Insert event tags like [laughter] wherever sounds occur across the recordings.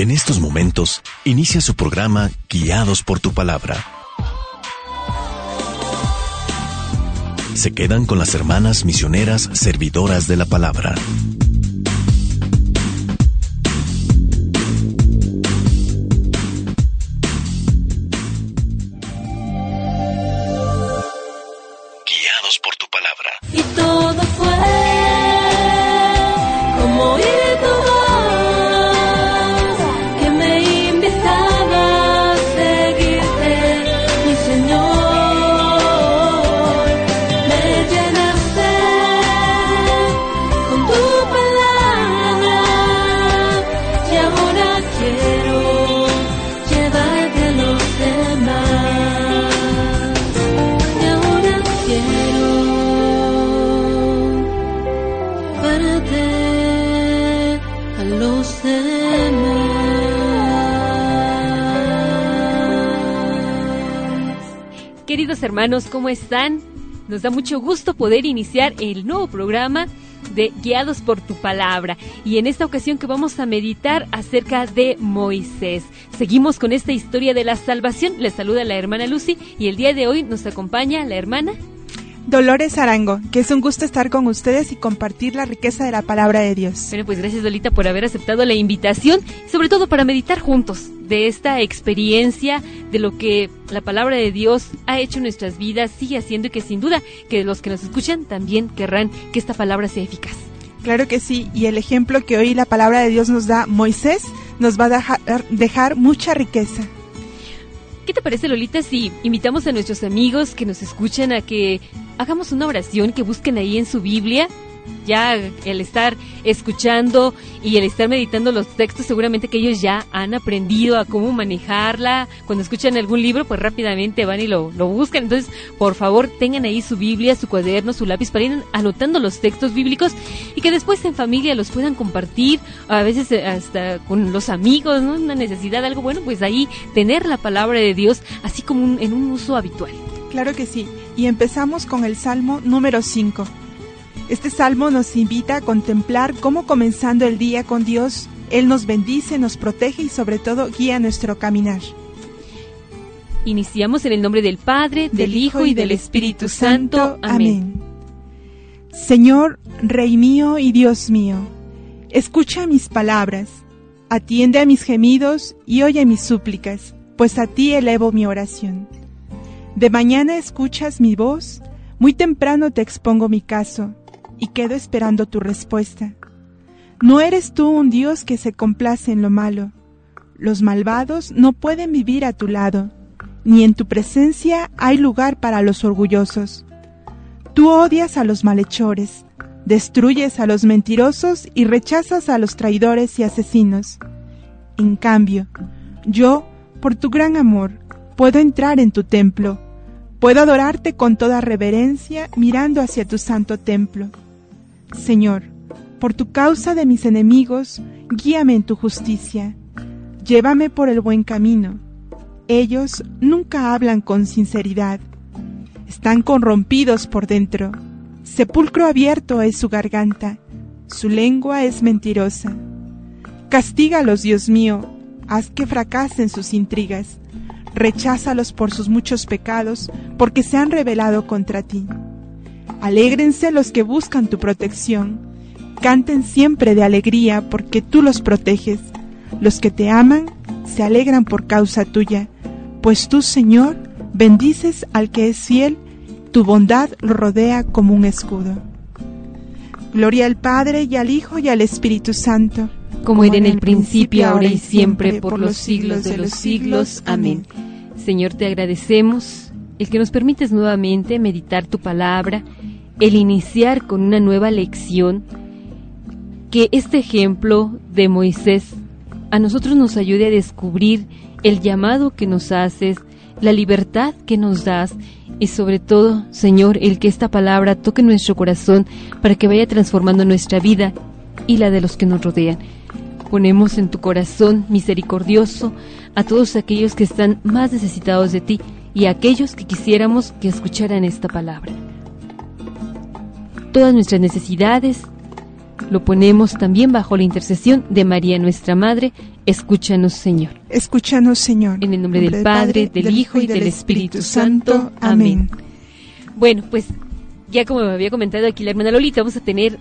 En estos momentos, inicia su programa Guiados por tu palabra. Se quedan con las hermanas misioneras servidoras de la palabra. Guiados por tu palabra. Hermanos, ¿cómo están? Nos da mucho gusto poder iniciar el nuevo programa de Guiados por tu palabra y en esta ocasión que vamos a meditar acerca de Moisés. Seguimos con esta historia de la salvación. Les saluda la hermana Lucy y el día de hoy nos acompaña la hermana Dolores Arango, que es un gusto estar con ustedes y compartir la riqueza de la palabra de Dios. Bueno, pues gracias Dolita por haber aceptado la invitación, sobre todo para meditar juntos de esta experiencia, de lo que la palabra de Dios ha hecho en nuestras vidas, sigue haciendo y que sin duda que los que nos escuchan también querrán que esta palabra sea eficaz. Claro que sí, y el ejemplo que hoy la palabra de Dios nos da Moisés nos va a dejar, dejar mucha riqueza. ¿Qué te parece, Lolita, si invitamos a nuestros amigos que nos escuchan a que hagamos una oración, que busquen ahí en su Biblia? Ya el estar escuchando y el estar meditando los textos, seguramente que ellos ya han aprendido a cómo manejarla. Cuando escuchan algún libro, pues rápidamente van y lo, lo buscan. Entonces, por favor, tengan ahí su Biblia, su cuaderno, su lápiz para ir anotando los textos bíblicos y que después en familia los puedan compartir, a veces eh, hasta con los amigos, ¿no? Una necesidad, algo bueno, pues ahí tener la palabra de Dios así como un- en un uso habitual. Claro que sí, y empezamos con el Salmo número 5. Este salmo nos invita a contemplar cómo comenzando el día con Dios, Él nos bendice, nos protege y sobre todo guía nuestro caminar. Iniciamos en el nombre del Padre, del, Hijo y del Espíritu Santo. Amén. Señor, Rey mío y Dios mío, escucha mis palabras, atiende a mis gemidos y oye mis súplicas, pues a ti elevo mi oración. De mañana escuchas mi voz, muy temprano te expongo mi caso y quedo esperando tu respuesta. No eres tú un Dios que se complace en lo malo. Los malvados no pueden vivir a tu lado, ni en tu presencia hay lugar para los orgullosos. Tú odias a los malhechores, destruyes a los mentirosos y rechazas a los traidores y asesinos. En cambio, yo, por tu gran amor, puedo entrar en tu templo, puedo adorarte con toda reverencia mirando hacia tu santo templo. Señor, por tu causa de mis enemigos, guíame en tu justicia, llévame por el buen camino. Ellos nunca hablan con sinceridad, están corrompidos por dentro. Sepulcro abierto es su garganta, su lengua es mentirosa. Castígalos, Dios mío, haz que fracasen sus intrigas. Recházalos por sus muchos pecados, porque se han rebelado contra ti. Alégrense los que buscan tu protección. Canten siempre de alegría, porque tú los proteges. Los que te aman se alegran por causa tuya, pues tú, Señor, bendices al que es fiel, tu bondad lo rodea como un escudo. Gloria al Padre y al Hijo y al Espíritu Santo, como era en el principio, ahora y siempre, por los siglos de los siglos. Amén. Señor, te agradecemos el que nos permites nuevamente meditar tu palabra, el iniciar con una nueva lección que este ejemplo de Moisés a nosotros nos ayude a descubrir el llamado que nos haces, la libertad que nos das y sobre todo, Señor, el que esta palabra toque nuestro corazón para que vaya transformando nuestra vida y la de los que nos rodean. Ponemos en tu corazón misericordioso a todos aquellos que están más necesitados de ti y a aquellos que quisiéramos que escucharan esta palabra. Todas nuestras necesidades lo ponemos también bajo la intercesión de María nuestra Madre. Escúchanos, Señor. Escúchanos, Señor. En el nombre del Padre, del Hijo y del Espíritu Santo. Amén. Bueno, pues ya como me había comentado aquí la hermana Lolita, vamos a tener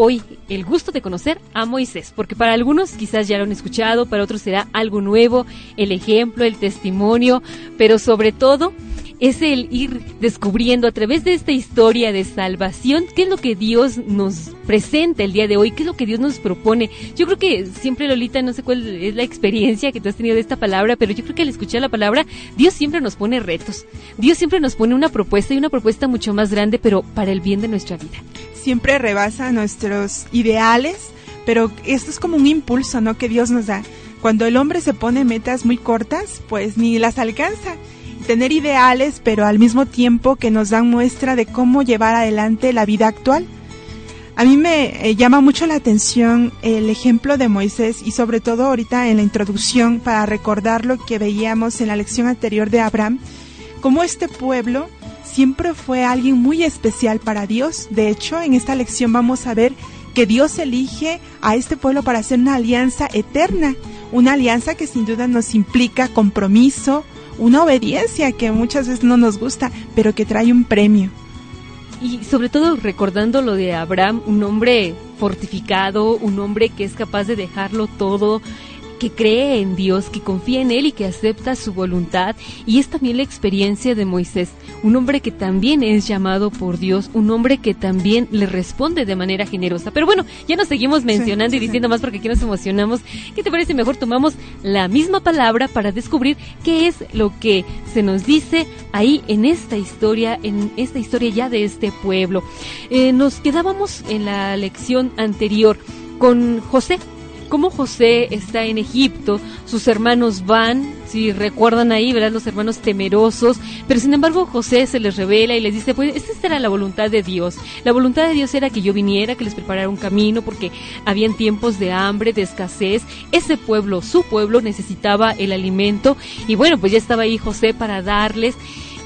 hoy el gusto de conocer a Moisés, porque para algunos quizás ya lo han escuchado, para otros será algo nuevo, el ejemplo, el testimonio, pero sobre todo es el ir descubriendo a través de esta historia de salvación qué es lo que Dios nos presenta el día de hoy, qué es lo que Dios nos propone. Yo creo que siempre, Lolita, no sé cuál es la experiencia que tú has tenido de esta palabra, pero yo creo que al escuchar la palabra, Dios siempre nos pone retos. Dios siempre nos pone una propuesta y una propuesta mucho más grande, pero para el bien de nuestra vida. Siempre rebasa nuestros ideales, pero esto es como un impulso, ¿no? Que Dios nos da. Cuando el hombre se pone metas muy cortas, pues ni las alcanza tener ideales, pero al mismo tiempo que nos dan muestra de cómo llevar adelante la vida actual. A mí me eh, llama mucho la atención el ejemplo de Moisés y sobre todo ahorita en la introducción para recordar lo que veíamos en la lección anterior de Abraham, cómo este pueblo siempre fue alguien muy especial para Dios. De hecho, en esta lección vamos a ver que Dios elige a este pueblo para hacer una alianza eterna, una alianza que sin duda nos implica compromiso, una obediencia que muchas veces no nos gusta, pero que trae un premio. Y sobre todo recordando lo de Abraham, un hombre fortificado, un hombre que es capaz de dejarlo todo, que cree en Dios, que confía en Él y que acepta su voluntad. Y es también la experiencia de Moisés, un hombre que también es llamado por Dios, un hombre que también le responde de manera generosa. Pero bueno, ya nos seguimos mencionando y diciendo más porque aquí nos emocionamos. ¿Qué te parece? Mejor tomamos la misma palabra para descubrir qué es lo que se nos dice ahí en esta historia, en esta historia ya de este pueblo. Eh, nos quedábamos en la lección anterior con José, cómo José está en Egipto, sus hermanos van, si recuerdan ahí, ¿verdad? Los hermanos temerosos, pero sin embargo José se les revela y les dice, pues esta era la voluntad de Dios. La voluntad de Dios era que yo viniera, que les preparara un camino, porque habían tiempos de hambre, de escasez. Ese pueblo, su pueblo, necesitaba el alimento y bueno, pues ya estaba ahí José para darles.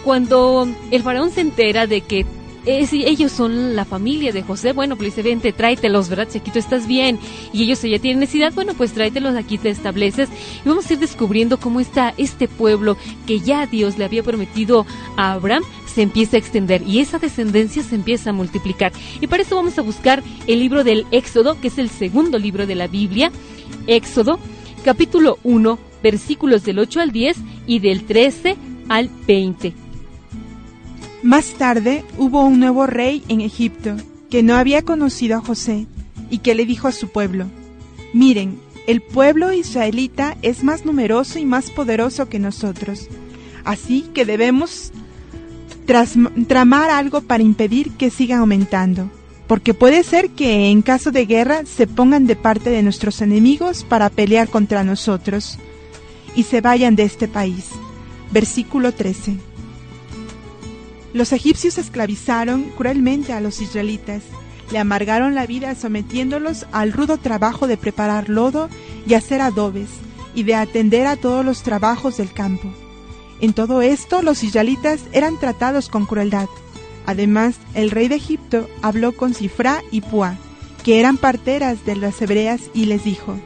Cuando el faraón se entera de que eh, si ellos son la familia de José, bueno, pues dice, vente, tráetelos, ¿verdad? Si tú estás bien y ellos ya tienen necesidad, bueno, pues tráetelos, aquí te estableces y vamos a ir descubriendo cómo está este pueblo que ya Dios le había prometido a Abraham se empieza a extender y esa descendencia se empieza a multiplicar. Y para eso vamos a buscar el libro del Éxodo, que es el segundo libro de la Biblia, Éxodo, capítulo 1, versículos del 8 al 10 y del 13 al 20. Más tarde hubo un nuevo rey en Egipto que no había conocido a José y que le dijo a su pueblo, miren, el pueblo israelita es más numeroso y más poderoso que nosotros, así que debemos tramar algo para impedir que sigan aumentando, porque puede ser que en caso de guerra se pongan de parte de nuestros enemigos para pelear contra nosotros y se vayan de este país. Versículo 13. Los egipcios esclavizaron cruelmente a los israelitas, le amargaron la vida sometiéndolos al rudo trabajo de preparar lodo y hacer adobes, y de atender a todos los trabajos del campo. En todo esto los israelitas eran tratados con crueldad. Además, el rey de Egipto habló con Cifra y Pua, que eran parteras de las hebreas, y les dijo,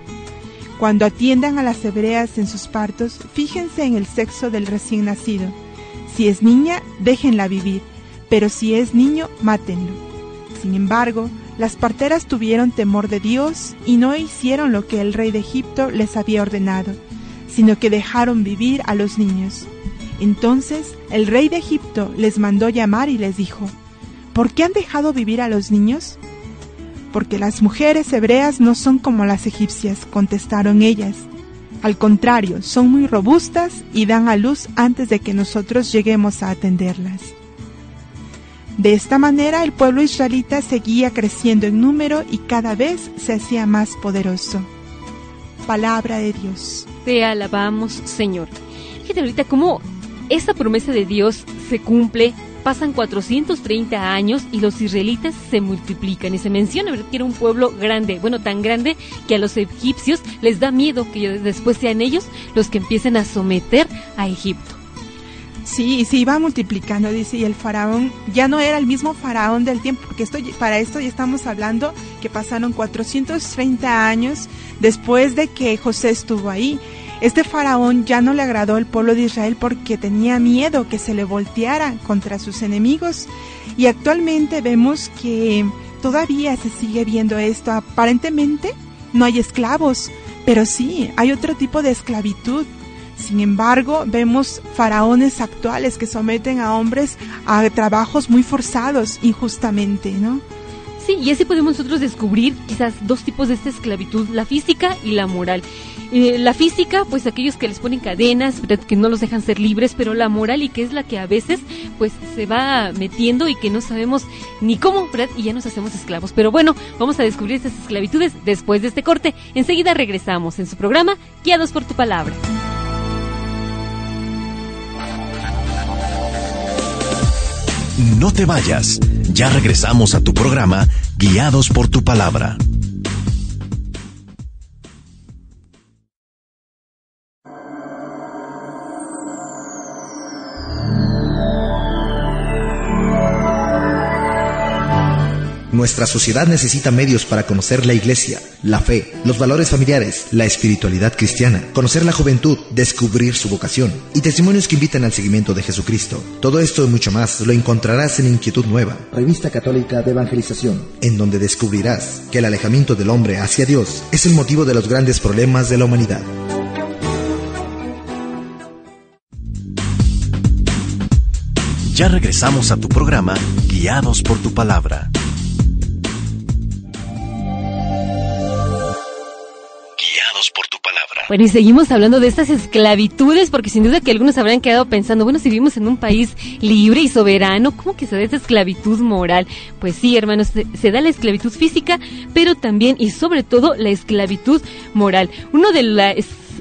Cuando atiendan a las hebreas en sus partos, fíjense en el sexo del recién nacido si es niña, déjenla vivir, pero si es niño, mátenlo. Sin embargo, las parteras tuvieron temor de Dios y no hicieron lo que el rey de Egipto les había ordenado, sino que dejaron vivir a los niños. Entonces el rey de Egipto les mandó llamar y les dijo, ¿por qué han dejado vivir a los niños? Porque las mujeres hebreas no son como las egipcias, contestaron ellas. Al contrario, son muy robustas y dan a luz antes de que nosotros lleguemos a atenderlas. De esta manera el pueblo israelita seguía creciendo en número y cada vez se hacía más poderoso. Palabra de Dios. Te alabamos, Señor. Fíjate ahorita cómo esta promesa de Dios se cumple. Pasan 430 años y los israelitas se multiplican y se menciona que era un pueblo grande, bueno, tan grande que a los egipcios les da miedo que después sean ellos los que empiecen a someter a Egipto. Sí, y se iba multiplicando, dice, y el faraón ya no era el mismo faraón del tiempo, porque esto, para esto ya estamos hablando que pasaron 430 años después de que José estuvo ahí. Este faraón ya no le agradó al pueblo de Israel porque tenía miedo que se le volteara contra sus enemigos. Y actualmente vemos que todavía se sigue viendo esto. Aparentemente no hay esclavos, pero sí, hay otro tipo de esclavitud sin embargo, vemos faraones actuales que someten a hombres a trabajos muy forzados injustamente, ¿no? Sí, y así podemos nosotros descubrir quizás dos tipos de esta esclavitud, la física y la moral. Eh, la física, pues aquellos que les ponen cadenas, que no los dejan ser libres, pero la moral y que es la que a veces pues se va metiendo y que no sabemos ni cómo, ¿verdad? Y ya nos hacemos esclavos. Pero bueno, vamos a descubrir estas esclavitudes después de este corte. Enseguida regresamos en su programa Guiados por tu palabra. No te vayas. Ya regresamos a tu programa Guiados por tu palabra. Nuestra sociedad necesita medios para conocer la iglesia, la fe, los valores familiares, la espiritualidad cristiana, conocer la juventud, descubrir su vocación y testimonios que invitan al seguimiento de Jesucristo. Todo esto y mucho más lo encontrarás en Inquietud Nueva, revista católica de evangelización, en donde descubrirás que el alejamiento del hombre hacia Dios es el motivo de los grandes problemas de la humanidad. Ya regresamos a tu programa Guiados por tu palabra. Bueno, y seguimos hablando de estas esclavitudes, porque sin duda que algunos habrán quedado pensando, bueno, si vivimos en un país libre y soberano, ¿cómo que se da esa esclavitud moral? Pues sí, hermanos, se, da la esclavitud física, pero también y sobre todo la esclavitud moral. Uno de la,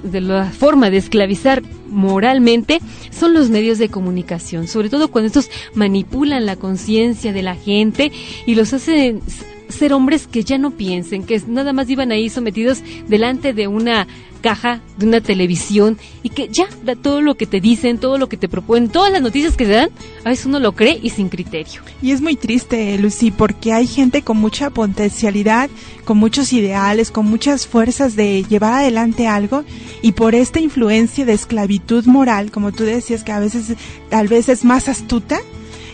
de la forma de esclavizar moralmente son los medios de comunicación, sobre todo cuando estos manipulan la conciencia de la gente y los hacen ser hombres que ya no piensen, que nada más iban ahí sometidos delante de una caja, de una televisión y que ya da todo lo que te dicen, todo lo que te proponen, todas las noticias que te dan, a veces uno lo cree y sin criterio. Y es muy triste, Lucy, porque hay gente con mucha potencialidad, con muchos ideales, con muchas fuerzas de llevar adelante algo y por esta influencia de esclavitud moral, como tú decías que a veces tal vez es más astuta,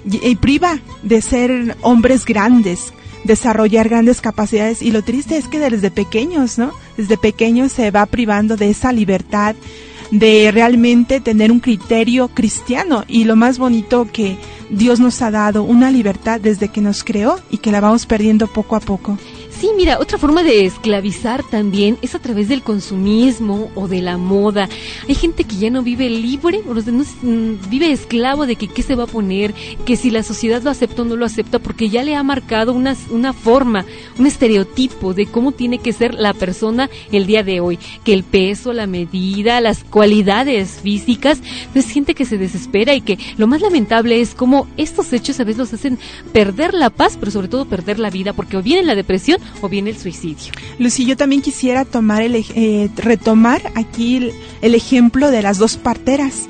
y priva de ser hombres grandes, desarrollar grandes capacidades y lo triste es que desde pequeños, ¿no? Desde pequeños se va privando de esa libertad de realmente tener un criterio cristiano y lo más bonito que Dios nos ha dado, una libertad desde que nos creó y que la vamos perdiendo poco a poco. Sí, mira, otra forma de esclavizar también es a través del consumismo o de la moda. Hay gente que ya no vive libre, o no, mm, vive esclavo de que qué se va a poner, que si la sociedad lo acepta o no lo acepta, porque ya le ha marcado una, una forma, un estereotipo de cómo tiene que ser la persona el día de hoy. Que el peso, la medida, las cualidades físicas, es gente que se desespera y que lo más lamentable es cómo estos hechos a veces los hacen perder la paz, pero sobre todo perder la vida, porque o viene la depresión o bien el suicidio. Lucy, yo también quisiera tomar el, eh, retomar aquí el, el ejemplo de las dos parteras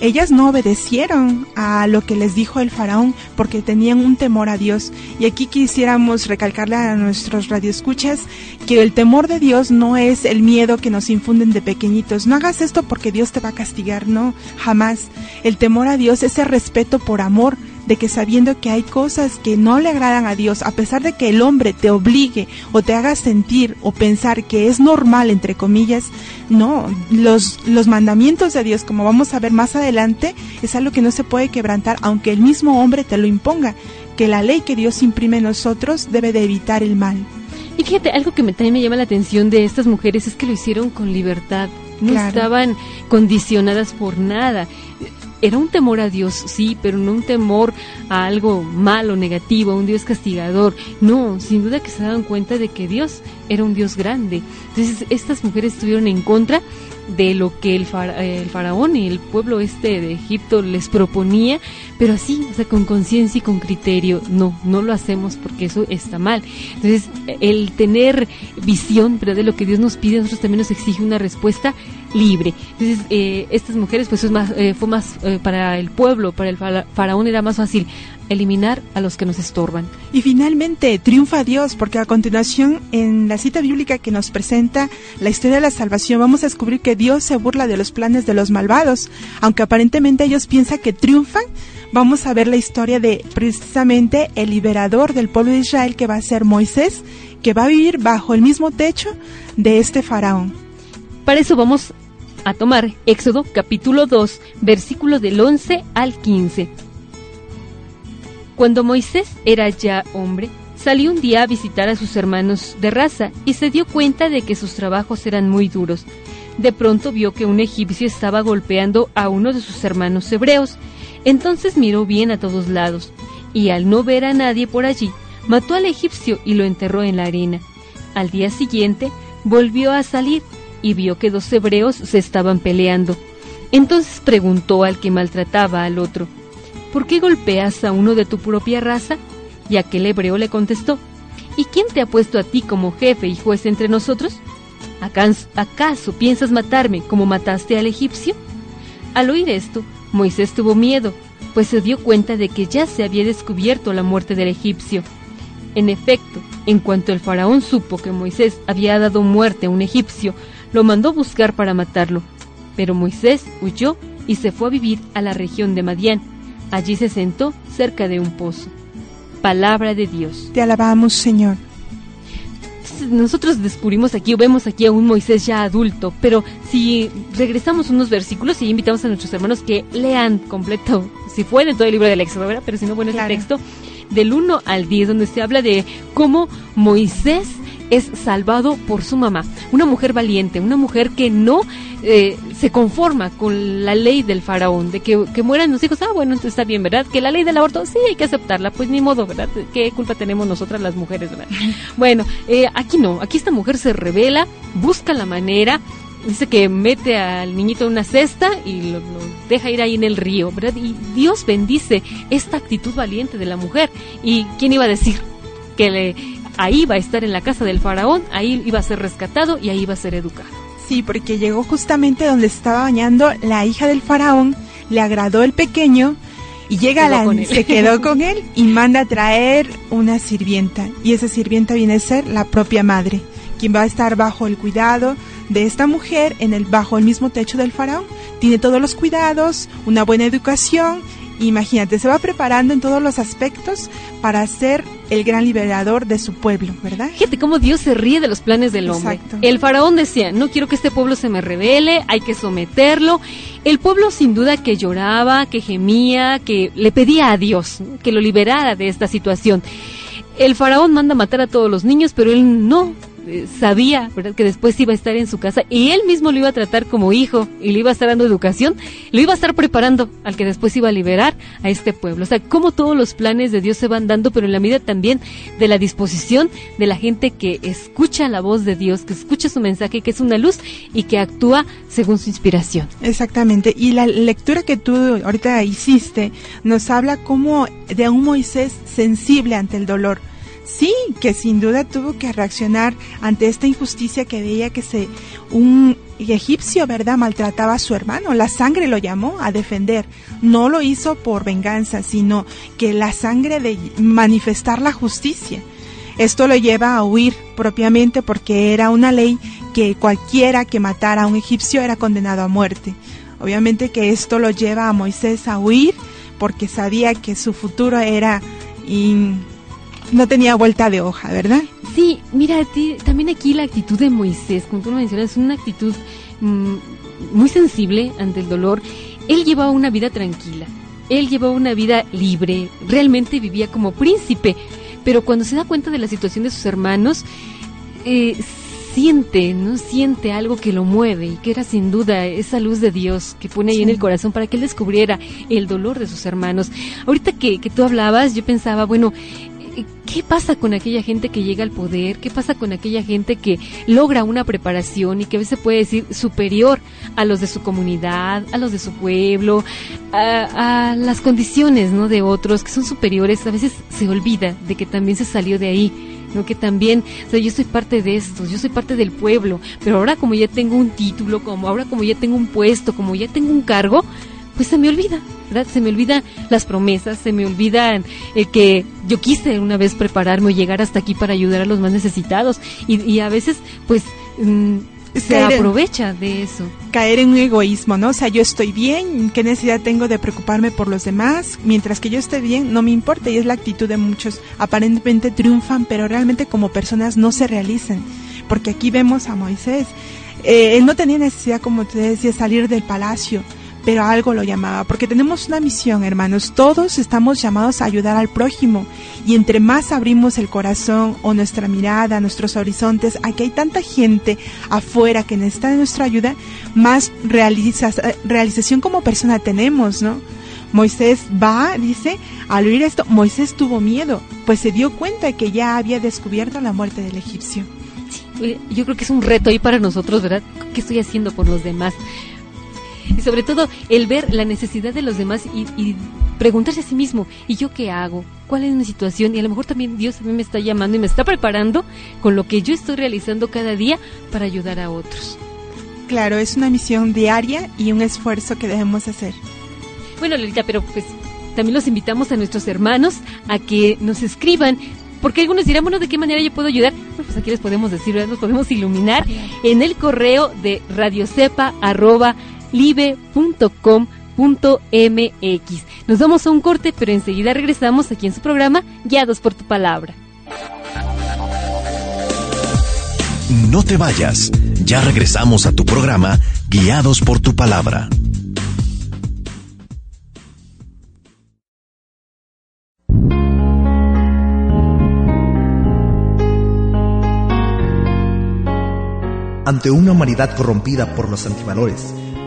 ellas no obedecieron a lo que les dijo el faraón porque tenían un temor a Dios. Y aquí quisiéramos recalcarle a nuestros radioescuchas que el temor de Dios no es el miedo que nos infunden de pequeñitos. No hagas esto porque Dios te va a castigar, no, jamás. El temor a Dios es el respeto por amor de que sabiendo que hay cosas que no le agradan a Dios, a pesar de que el hombre te obligue o te haga sentir o pensar que es normal, entre comillas, no, los, los mandamientos de Dios, como vamos a ver más adelante, es algo que no se puede quebrantar, aunque el mismo hombre te lo imponga, que la ley que Dios imprime en nosotros debe de evitar el mal. Y fíjate, algo que me, también me llama la atención de estas mujeres es que lo hicieron con libertad, no estaban condicionadas por nada era un temor a Dios, sí, pero no un temor a algo malo, negativo, a un Dios castigador. No, sin duda que se daban cuenta de que Dios era un Dios grande. Entonces estas mujeres estuvieron en contra de lo que el, el faraón y el pueblo este de Egipto les proponía, pero así, o sea, con conciencia y con criterio. No, no lo hacemos porque eso está mal. Entonces, el tener visión pero de lo que Dios nos pide, nosotros también nos exige una respuesta libre. Entonces, eh, estas mujeres, pues es más, eh, fue más eh, para el pueblo, para el faraón era más fácil eliminar a los que nos estorban. Y finalmente triunfa Dios, porque a continuación en la cita bíblica que nos presenta la historia de la salvación vamos a descubrir que Dios se burla de los planes de los malvados, aunque aparentemente ellos piensan que triunfan. Vamos a ver la historia de precisamente el liberador del pueblo de Israel que va a ser Moisés, que va a vivir bajo el mismo techo de este faraón. Para eso vamos a tomar Éxodo capítulo 2, versículos del 11 al 15. Cuando Moisés era ya hombre, salió un día a visitar a sus hermanos de raza y se dio cuenta de que sus trabajos eran muy duros. De pronto vio que un egipcio estaba golpeando a uno de sus hermanos hebreos. Entonces miró bien a todos lados y al no ver a nadie por allí, mató al egipcio y lo enterró en la arena. Al día siguiente volvió a salir y vio que dos hebreos se estaban peleando. Entonces preguntó al que maltrataba al otro, ¿por qué golpeas a uno de tu propia raza? Y aquel hebreo le contestó, ¿y quién te ha puesto a ti como jefe y juez entre nosotros? ¿Acaso piensas matarme como mataste al egipcio? Al oír esto, Moisés tuvo miedo, pues se dio cuenta de que ya se había descubierto la muerte del egipcio. En efecto, en cuanto el faraón supo que Moisés había dado muerte a un egipcio, lo mandó buscar para matarlo. Pero Moisés huyó y se fue a vivir a la región de Madián Allí se sentó cerca de un pozo. Palabra de Dios. Te alabamos, Señor. Nosotros descubrimos aquí o vemos aquí a un Moisés ya adulto, pero si regresamos unos versículos y invitamos a nuestros hermanos que lean completo, si pueden, todo el libro del Éxodo, ¿verdad? Pero si no, bueno, el texto del 1 al 10, donde se habla de cómo Moisés es salvado por su mamá. Una mujer valiente, una mujer que no eh, se conforma con la ley del faraón, de que, que, mueran los hijos. Ah, bueno, entonces está bien, ¿verdad? Que la ley del aborto, sí, hay que aceptarla, pues ni modo, ¿verdad? ¿Qué culpa tenemos nosotras las mujeres, ¿verdad? [laughs] Bueno, eh, aquí no, aquí esta mujer se revela, busca la manera, dice que mete al niñito en una cesta y lo, deja ir ahí en el río, ¿verdad? Y Dios bendice esta actitud valiente de la mujer. ¿Y quién iba a decir? Que le ahí va a estar en la casa del faraón, ahí iba a ser rescatado y ahí iba a ser educado. Sí, porque llegó justamente donde estaba bañando la hija del faraón, le agradó el pequeño y llega la, se quedó [laughs] con él y manda a traer una sirvienta y esa sirvienta viene a ser la propia madre, quien va a estar bajo el cuidado de esta mujer en el bajo el mismo techo del faraón. Tiene todos los cuidados, una buena educación Imagínate, se va preparando en todos los aspectos para ser el gran liberador de su pueblo, ¿verdad? Fíjate cómo Dios se ríe de los planes del hombre. Exacto. El faraón decía, no quiero que este pueblo se me revele, hay que someterlo. El pueblo sin duda que lloraba, que gemía, que le pedía a Dios que lo liberara de esta situación. El faraón manda matar a todos los niños, pero él no, sabía ¿verdad? que después iba a estar en su casa y él mismo lo iba a tratar como hijo y le iba a estar dando educación, lo iba a estar preparando al que después iba a liberar a este pueblo. O sea, como todos los planes de Dios se van dando, pero en la medida también de la disposición de la gente que escucha la voz de Dios, que escucha su mensaje, que es una luz y que actúa según su inspiración. Exactamente. Y la lectura que tú ahorita hiciste nos habla como de un Moisés sensible ante el dolor Sí, que sin duda tuvo que reaccionar ante esta injusticia que veía que se un egipcio, ¿verdad?, maltrataba a su hermano. La sangre lo llamó a defender. No lo hizo por venganza, sino que la sangre de manifestar la justicia. Esto lo lleva a huir propiamente porque era una ley que cualquiera que matara a un egipcio era condenado a muerte. Obviamente que esto lo lleva a Moisés a huir porque sabía que su futuro era no tenía vuelta de hoja, ¿verdad? Sí, mira, también aquí la actitud de Moisés, como tú lo mencionas, es una actitud mm, muy sensible ante el dolor. Él llevaba una vida tranquila, él llevaba una vida libre, realmente vivía como príncipe, pero cuando se da cuenta de la situación de sus hermanos, eh, siente, no siente algo que lo mueve y que era sin duda esa luz de Dios que pone ahí en el corazón para que él descubriera el dolor de sus hermanos. Ahorita que, que tú hablabas, yo pensaba, bueno, ¿qué pasa con aquella gente que llega al poder? ¿Qué pasa con aquella gente que logra una preparación y que a veces puede decir superior a los de su comunidad, a los de su pueblo, a, las condiciones ¿no? de otros que son superiores? A veces se olvida de que también se salió de ahí. ¿no? que también, o sea, yo soy parte de esto, yo soy parte del pueblo, pero ahora como ya tengo un título, como ahora como ya tengo un puesto, como ya tengo un cargo, pues se me olvida, ¿verdad? Se me olvidan las promesas, se me olvidan el que yo quise una vez prepararme o llegar hasta aquí para ayudar a los más necesitados y, a veces pues mm, se aprovecha de eso. Caer en un egoísmo, ¿no? O sea, yo estoy bien, ¿qué necesidad tengo de preocuparme por los demás? Mientras que yo esté bien, no me importa y es la actitud de muchos. Aparentemente triunfan, pero realmente como personas no se realizan. Porque aquí vemos a Moisés. Eh, él no tenía necesidad, como te decía, salir del palacio pero algo lo llamaba, porque tenemos una misión, hermanos, todos estamos llamados a ayudar al prójimo, y entre más abrimos el corazón o nuestra mirada, nuestros horizontes, aquí hay tanta gente afuera que necesita de nuestra ayuda, más realización como persona tenemos, ¿no? Moisés va, dice, al oír esto, Moisés tuvo miedo, pues se dio cuenta que ya había descubierto la muerte del egipcio. yo creo que es un reto ahí para nosotros, ¿verdad? ¿Qué estoy haciendo por los demás? Y sobre todo el ver la necesidad de los demás y, preguntarse a sí mismo, ¿y yo qué hago? ¿Cuál es mi situación? Y a lo mejor también Dios a mí me está llamando y me está preparando con lo que yo estoy realizando cada día para ayudar a otros. Claro, es una misión diaria y un esfuerzo que debemos hacer. Bueno, Lolita, pero pues también los invitamos a nuestros hermanos a que nos escriban porque algunos dirán, bueno, ¿de qué manera yo puedo ayudar? pues aquí les podemos decir, nos podemos iluminar en el correo de radiocepa arroba live.com.mx. Nos damos a un corte, pero enseguida regresamos aquí en su programa Guiados por tu palabra. No te vayas, ya regresamos a tu programa Guiados por tu palabra. Ante una humanidad corrompida por los antivalores,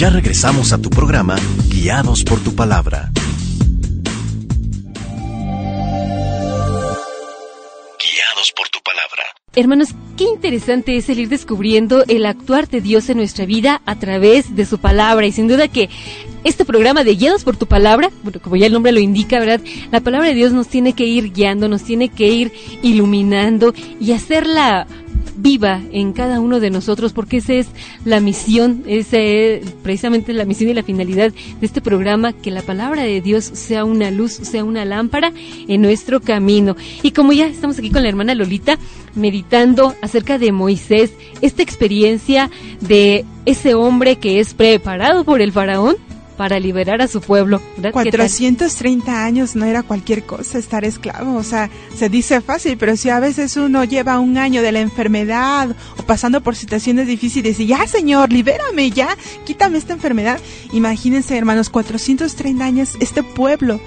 Ya regresamos a tu programa Guiados por tu palabra. Guiados por tu palabra. Hermanos, qué interesante es el descubriendo el actuar de Dios en nuestra vida a través de su palabra. Y sin duda que este programa de Guiados por tu palabra, bueno, como ya el nombre lo indica, ¿verdad? La palabra de Dios nos tiene que ir guiando, nos tiene que ir iluminando y hacerla viva en cada uno de nosotros, porque esa es la misión, esa es precisamente la misión y la finalidad de este programa, que la palabra de Dios sea una luz, sea una lámpara en nuestro camino. Y como ya estamos aquí con la hermana Lolita, meditando acerca de Moisés, esta experiencia de ese hombre que es preparado por el faraón, para liberar a su pueblo. 430 años no era cualquier cosa estar esclavo, o sea, se dice fácil, pero si a veces uno lleva un año de la enfermedad o pasando por situaciones difíciles y ya, Señor, libérame, ya, quítame esta enfermedad. Imagínense, hermanos, 430 años, este pueblo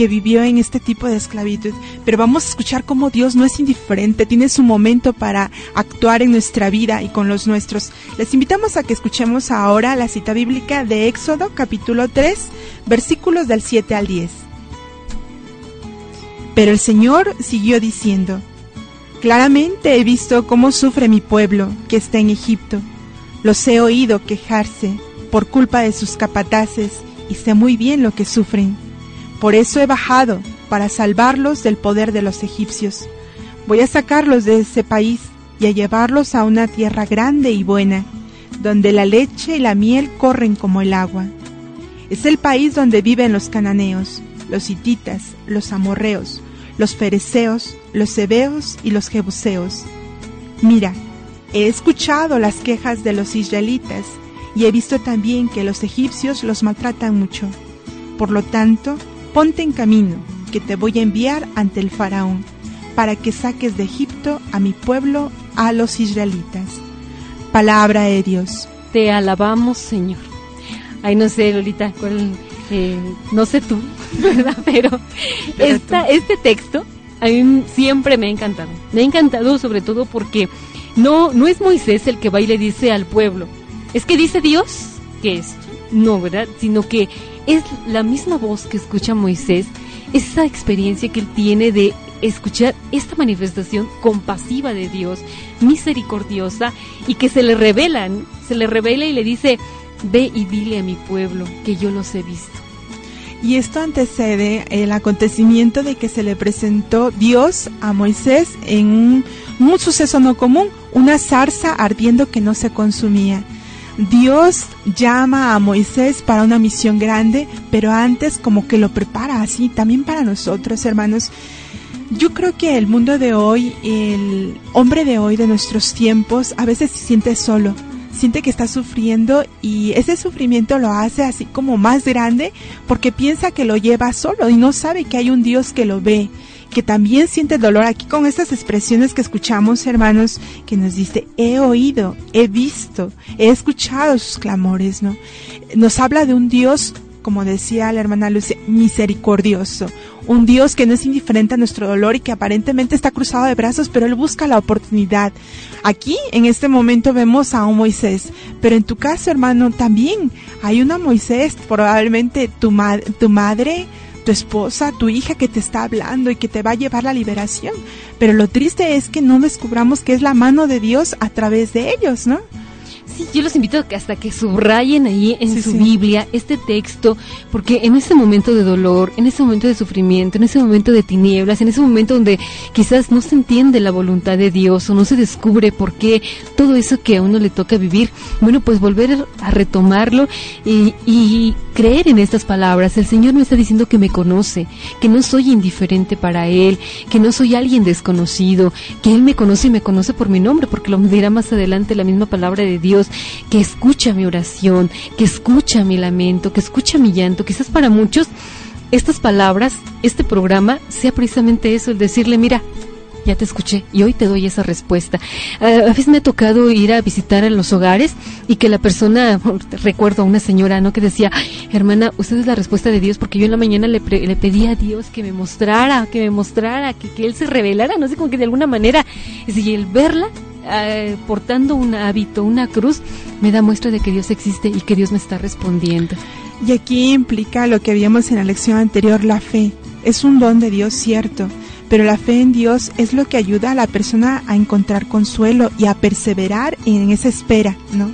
que vivió en este tipo de esclavitud. Pero vamos a escuchar cómo Dios no es indiferente, tiene su momento para actuar en nuestra vida y con los nuestros. Les invitamos a que escuchemos ahora la cita bíblica de Éxodo capítulo 3, versículos del 7 al 10. Pero el Señor siguió diciendo, Claramente he visto cómo sufre mi pueblo que está en Egipto. Los he oído quejarse por culpa de sus capataces y sé muy bien lo que sufren por eso he bajado, para salvarlos del poder de los egipcios. Voy a sacarlos de ese país y a llevarlos a una tierra grande y buena, donde la leche y la miel corren como el agua. Es el país donde viven los cananeos, los hititas, los amorreos, los fereceos, los hebeos y los jebuseos. Mira, he escuchado las quejas de los israelitas y he visto también que los egipcios los maltratan mucho. Por lo tanto, ponte en camino, que te voy a enviar ante el faraón, para que saques de Egipto a mi pueblo, a los israelitas. Palabra de Dios. Te alabamos, Señor. Ay, no sé, Lolita, cuál, eh, no sé tú, [laughs] ¿verdad? Pero, Pero esta, tú. este texto a mí siempre me ha encantado. Me ha encantado sobre todo porque no, no es Moisés el que va y le dice al pueblo, es que dice Dios que es, no, ¿verdad? Sino que es la misma voz que escucha Moisés, esa experiencia que él tiene de escuchar esta manifestación compasiva de Dios, misericordiosa, y que se le revelan, se le revela y le dice, ve y dile a mi pueblo que yo los he visto. Y esto antecede el acontecimiento de que se le presentó Dios a Moisés en un, un suceso no común, una zarza ardiendo que no se consumía. Dios llama a Moisés para una misión grande, pero antes como que lo prepara así, también para nosotros, hermanos. Yo creo que el mundo de hoy, el hombre de hoy, de nuestros tiempos, a veces se siente solo, siente que está sufriendo y ese sufrimiento lo hace así como más grande porque piensa que lo lleva solo y no sabe que hay un Dios que lo ve, que también siente dolor aquí con estas expresiones que escuchamos, hermanos, que nos dice, he oído, he visto, he escuchado sus clamores, ¿no? Nos habla de un Dios como decía la hermana Lucia, misericordioso, un Dios que no es indiferente a nuestro dolor y que aparentemente está cruzado de brazos, pero Él busca la oportunidad. Aquí, en este momento, vemos a un Moisés, pero en tu caso, hermano, también hay una Moisés, probablemente tu, ma tu madre, tu esposa, tu hija que te está hablando y que te va a llevar la liberación. Pero lo triste es que no descubramos que es la mano de Dios a través de ellos, ¿no? Sí, yo los invito hasta que subrayen ahí en Sí, su sí. Biblia este texto, porque en ese momento de dolor, en ese momento de sufrimiento, en ese momento de tinieblas, en ese momento donde quizás no se entiende la voluntad de Dios o no se descubre por qué todo eso que a uno le toca vivir, bueno, pues volver a retomarlo y, y creer en estas palabras. El Señor me está diciendo que me conoce, que no soy indiferente para Él, que no soy alguien desconocido, que Él me conoce y me conoce por mi nombre, porque lo dirá más adelante la misma palabra de Dios, que escucha mi oración, que escucha mi lamento, que escucha mi llanto. Quizás para muchos estas palabras, este programa, sea precisamente eso, el decirle, mira, ya te escuché y hoy te doy esa respuesta. A veces me ha tocado ir a visitar a los hogares y que la persona, [laughs] recuerdo a una señora, ¿no? Que decía, "Ay, hermana, usted es la respuesta de Dios porque yo en la mañana le, pre- le pedí a Dios que me mostrara, que me mostrara, que, que Él se revelara, no sé, como que de alguna manera, y el verla ah, portando un hábito, una cruz, me da muestra de que Dios existe y que Dios me está respondiendo. Y aquí implica lo que vimos en la lección anterior, la fe. Es un don de Dios, cierto, pero la fe en Dios es lo que ayuda a la persona a encontrar consuelo y a perseverar en esa espera, ¿no?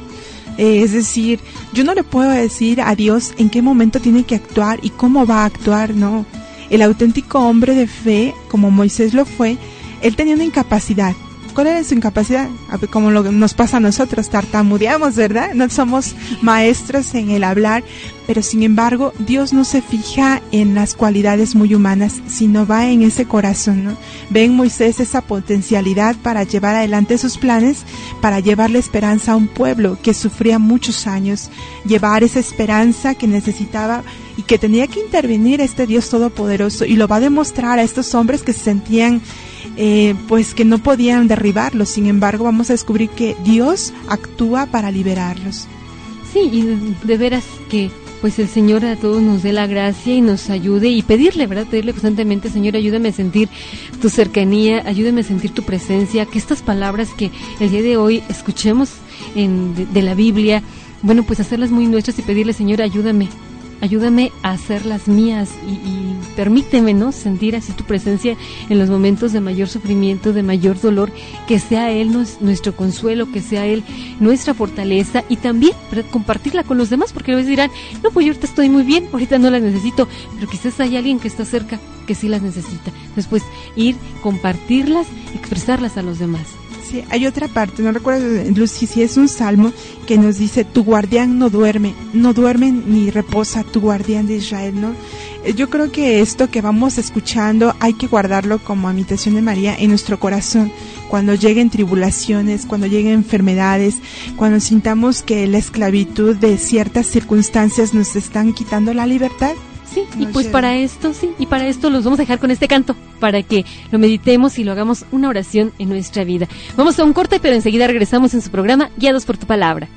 Eh, es decir, yo no le puedo decir a Dios en qué momento tiene que actuar y cómo va a actuar, no. El auténtico hombre de fe, como Moisés lo fue, él tenía una incapacidad. ¿Cuál era su incapacidad? Como lo nos pasa a nosotros, tartamudeamos, ¿verdad? No somos maestros en el hablar, pero sin embargo, Dios no se fija en las cualidades muy humanas, sino va en ese corazón, ¿no? Ve en Moisés esa potencialidad para llevar adelante sus planes, para llevarle esperanza a un pueblo que sufría muchos años, llevar esa esperanza que necesitaba y que tenía que intervenir este Dios todopoderoso y lo va a demostrar a estos hombres que se sentían eh, pues que no podían derribarlos. Sin embargo, vamos a descubrir que Dios actúa para liberarlos. Sí, y de, veras que pues el Señor a todos nos dé la gracia y nos ayude y pedirle, ¿verdad? Pedirle constantemente, Señor, ayúdame a sentir tu cercanía, ayúdame a sentir tu presencia, que estas palabras que el día de hoy escuchemos en, de, de la Biblia, bueno, pues hacerlas muy nuestras y pedirle, Señor, ayúdame, ayúdame a hacerlas mías y, y permíteme, ¿no? Sentir así tu presencia en los momentos de mayor sufrimiento, de mayor dolor, que sea Él nuestro consuelo, que sea Él nuestra fortaleza y también compartirla con los demás, porque a veces dirán, no, pues yo ahorita estoy muy bien, ahorita no las necesito, pero quizás hay alguien que está cerca que sí las necesita. Después ir, compartirlas, expresarlas a los demás. Sí, hay otra parte, no recuerdo, Lucy, si es un salmo que nos dice, tu guardián no duerme, no duerme ni reposa tu guardián de Israel, ¿no? Eh, Yo creo que esto que vamos escuchando hay que guardarlo como imitación de María en nuestro corazón. Cuando lleguen tribulaciones, cuando lleguen enfermedades, cuando sintamos que la esclavitud de ciertas circunstancias nos están quitando la libertad. Sí, y pues para esto, sí, y para esto los vamos a dejar con este canto, para que lo meditemos y lo hagamos una oración en nuestra vida. Vamos a un corte, pero enseguida regresamos en su programa Guiados por tu palabra.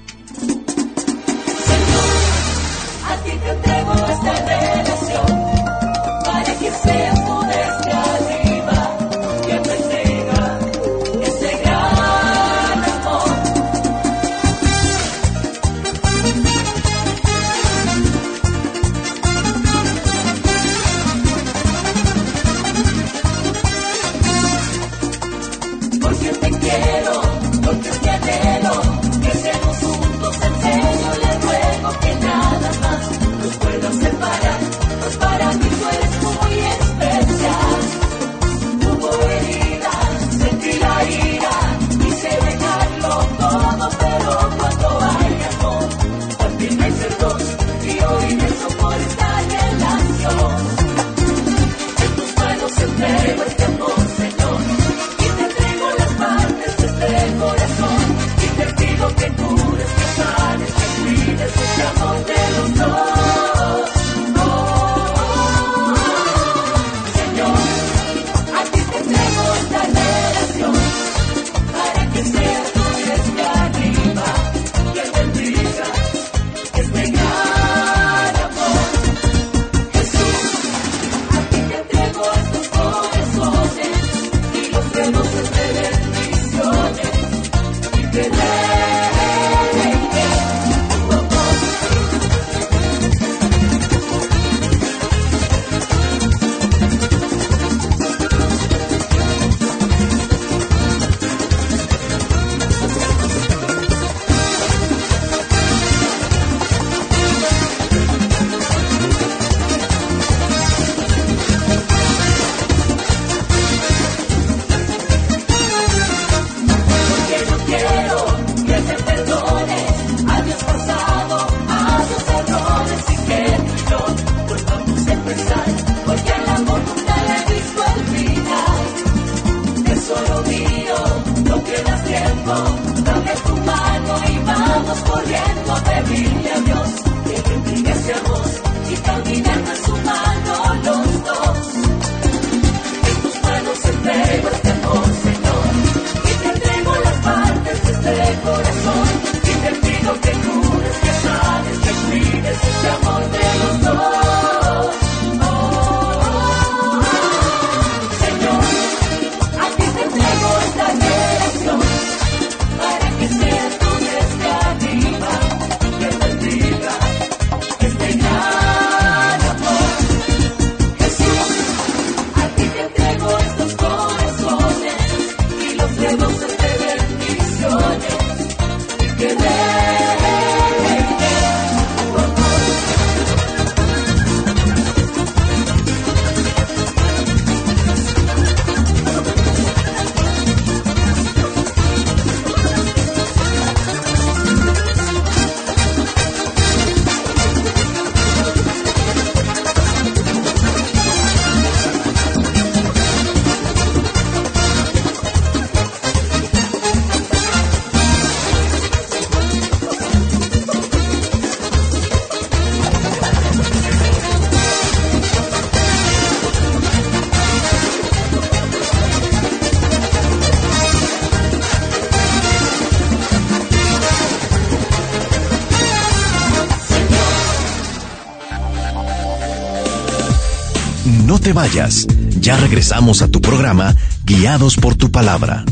Vayas, ya regresamos a tu programa Guiados por tu palabra.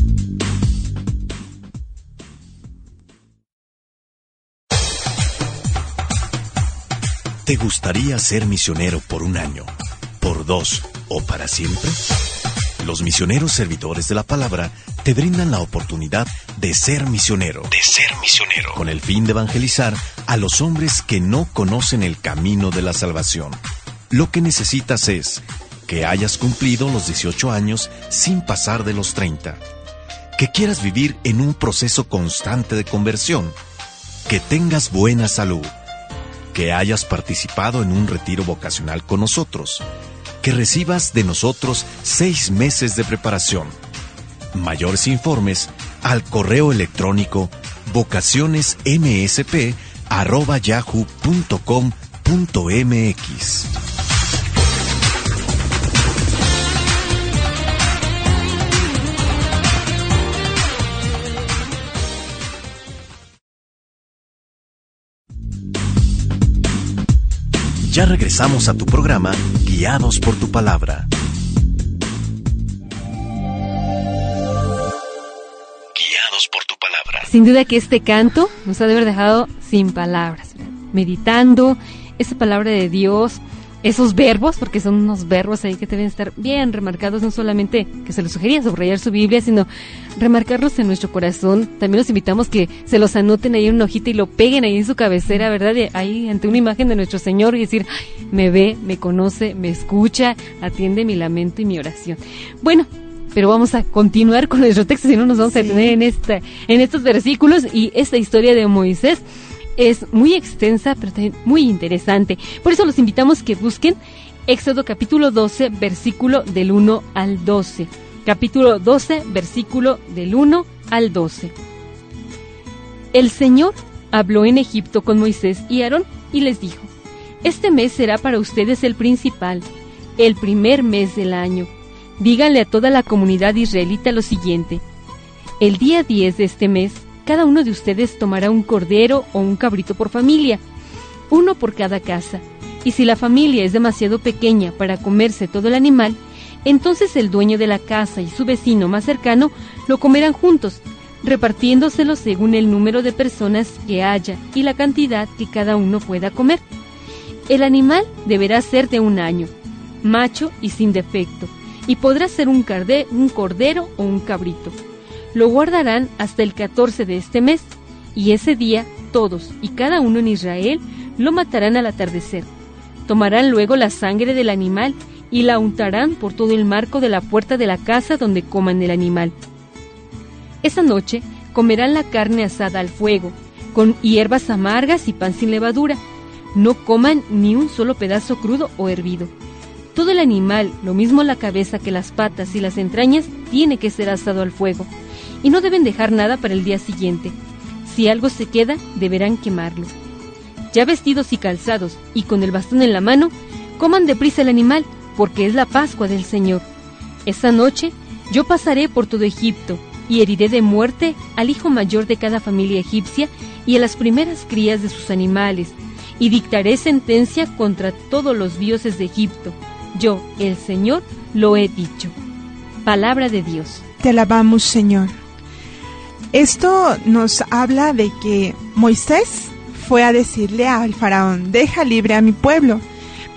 ¿Te gustaría ser misionero por un año, por dos o para siempre? Los misioneros servidores de la palabra te brindan la oportunidad de ser misionero. De ser misionero. Con el fin de evangelizar a los hombres que no conocen el camino de la salvación. Lo que necesitas es que hayas cumplido los 18 años sin pasar de los 30. Que quieras vivir en un proceso constante de conversión. Que tengas buena salud que hayas participado en un retiro vocacional con nosotros, que recibas de nosotros seis meses de preparación. Mayores informes al correo electrónico vocacionesmsp.yahoo.com.mx. Ya regresamos a tu programa Guiados por tu palabra. Guiados por tu palabra. Sin duda que este canto nos ha de haber dejado sin palabras, meditando esa palabra de Dios, esos verbos, porque son unos verbos ahí que deben estar bien remarcados, no solamente que se los sugería subrayar su Biblia, sino remarcarlos en nuestro corazón. También los invitamos que se los anoten ahí en una hojita y lo peguen ahí en su cabecera, ¿verdad? Y ahí ante una imagen de nuestro Señor y decir, "Ay, me ve, me conoce, me escucha, atiende mi lamento y mi oración. Bueno, pero vamos a continuar con nuestro texto, si no nos vamos a detener en, esta, en estos versículos y esta historia de Moisés es muy extensa, pero también muy interesante. Por eso los invitamos que busquen Éxodo capítulo 12, versículo del 1 al 12. Capítulo 12, versículo del 1 al 12. El Señor habló en Egipto con Moisés y Aarón y les dijo, Este mes será para ustedes el principal, el primer mes del año. Díganle a toda la comunidad israelita lo siguiente. El día 10 de este mes, cada uno de ustedes tomará un cordero o un cabrito por familia, uno por cada casa. Y si la familia es demasiado pequeña para comerse todo el animal, entonces el dueño de la casa y su vecino más cercano lo comerán juntos, repartiéndoselo según el número de personas que haya y la cantidad que cada uno pueda comer. El animal deberá ser de un año, macho y sin defecto, y podrá ser un, cordero o un cabrito. Lo guardarán hasta el 14 de este mes, y ese día todos y cada uno en Israel lo matarán al atardecer. Tomarán luego la sangre del animal y la untarán por todo el marco de la puerta de la casa donde coman el animal. Esa noche comerán la carne asada al fuego, con hierbas amargas y pan sin levadura. No coman ni un solo pedazo crudo o hervido. Todo el animal, lo mismo la cabeza que las patas y las entrañas, tiene que ser asado al fuego. Y no deben dejar nada para el día siguiente. Si algo se queda, deberán quemarlo. Ya vestidos y calzados, y con el bastón en la mano, coman deprisa el animal, porque es la Pascua del Señor. Esa noche yo pasaré por todo Egipto, y heriré de muerte al hijo mayor de cada familia egipcia y a las primeras crías de sus animales, y dictaré sentencia contra todos los dioses de Egipto. Yo, el Señor, lo he dicho. Palabra de Dios. Te alabamos, Señor. Esto nos habla de que Moisés fue a decirle al faraón, deja libre a mi pueblo.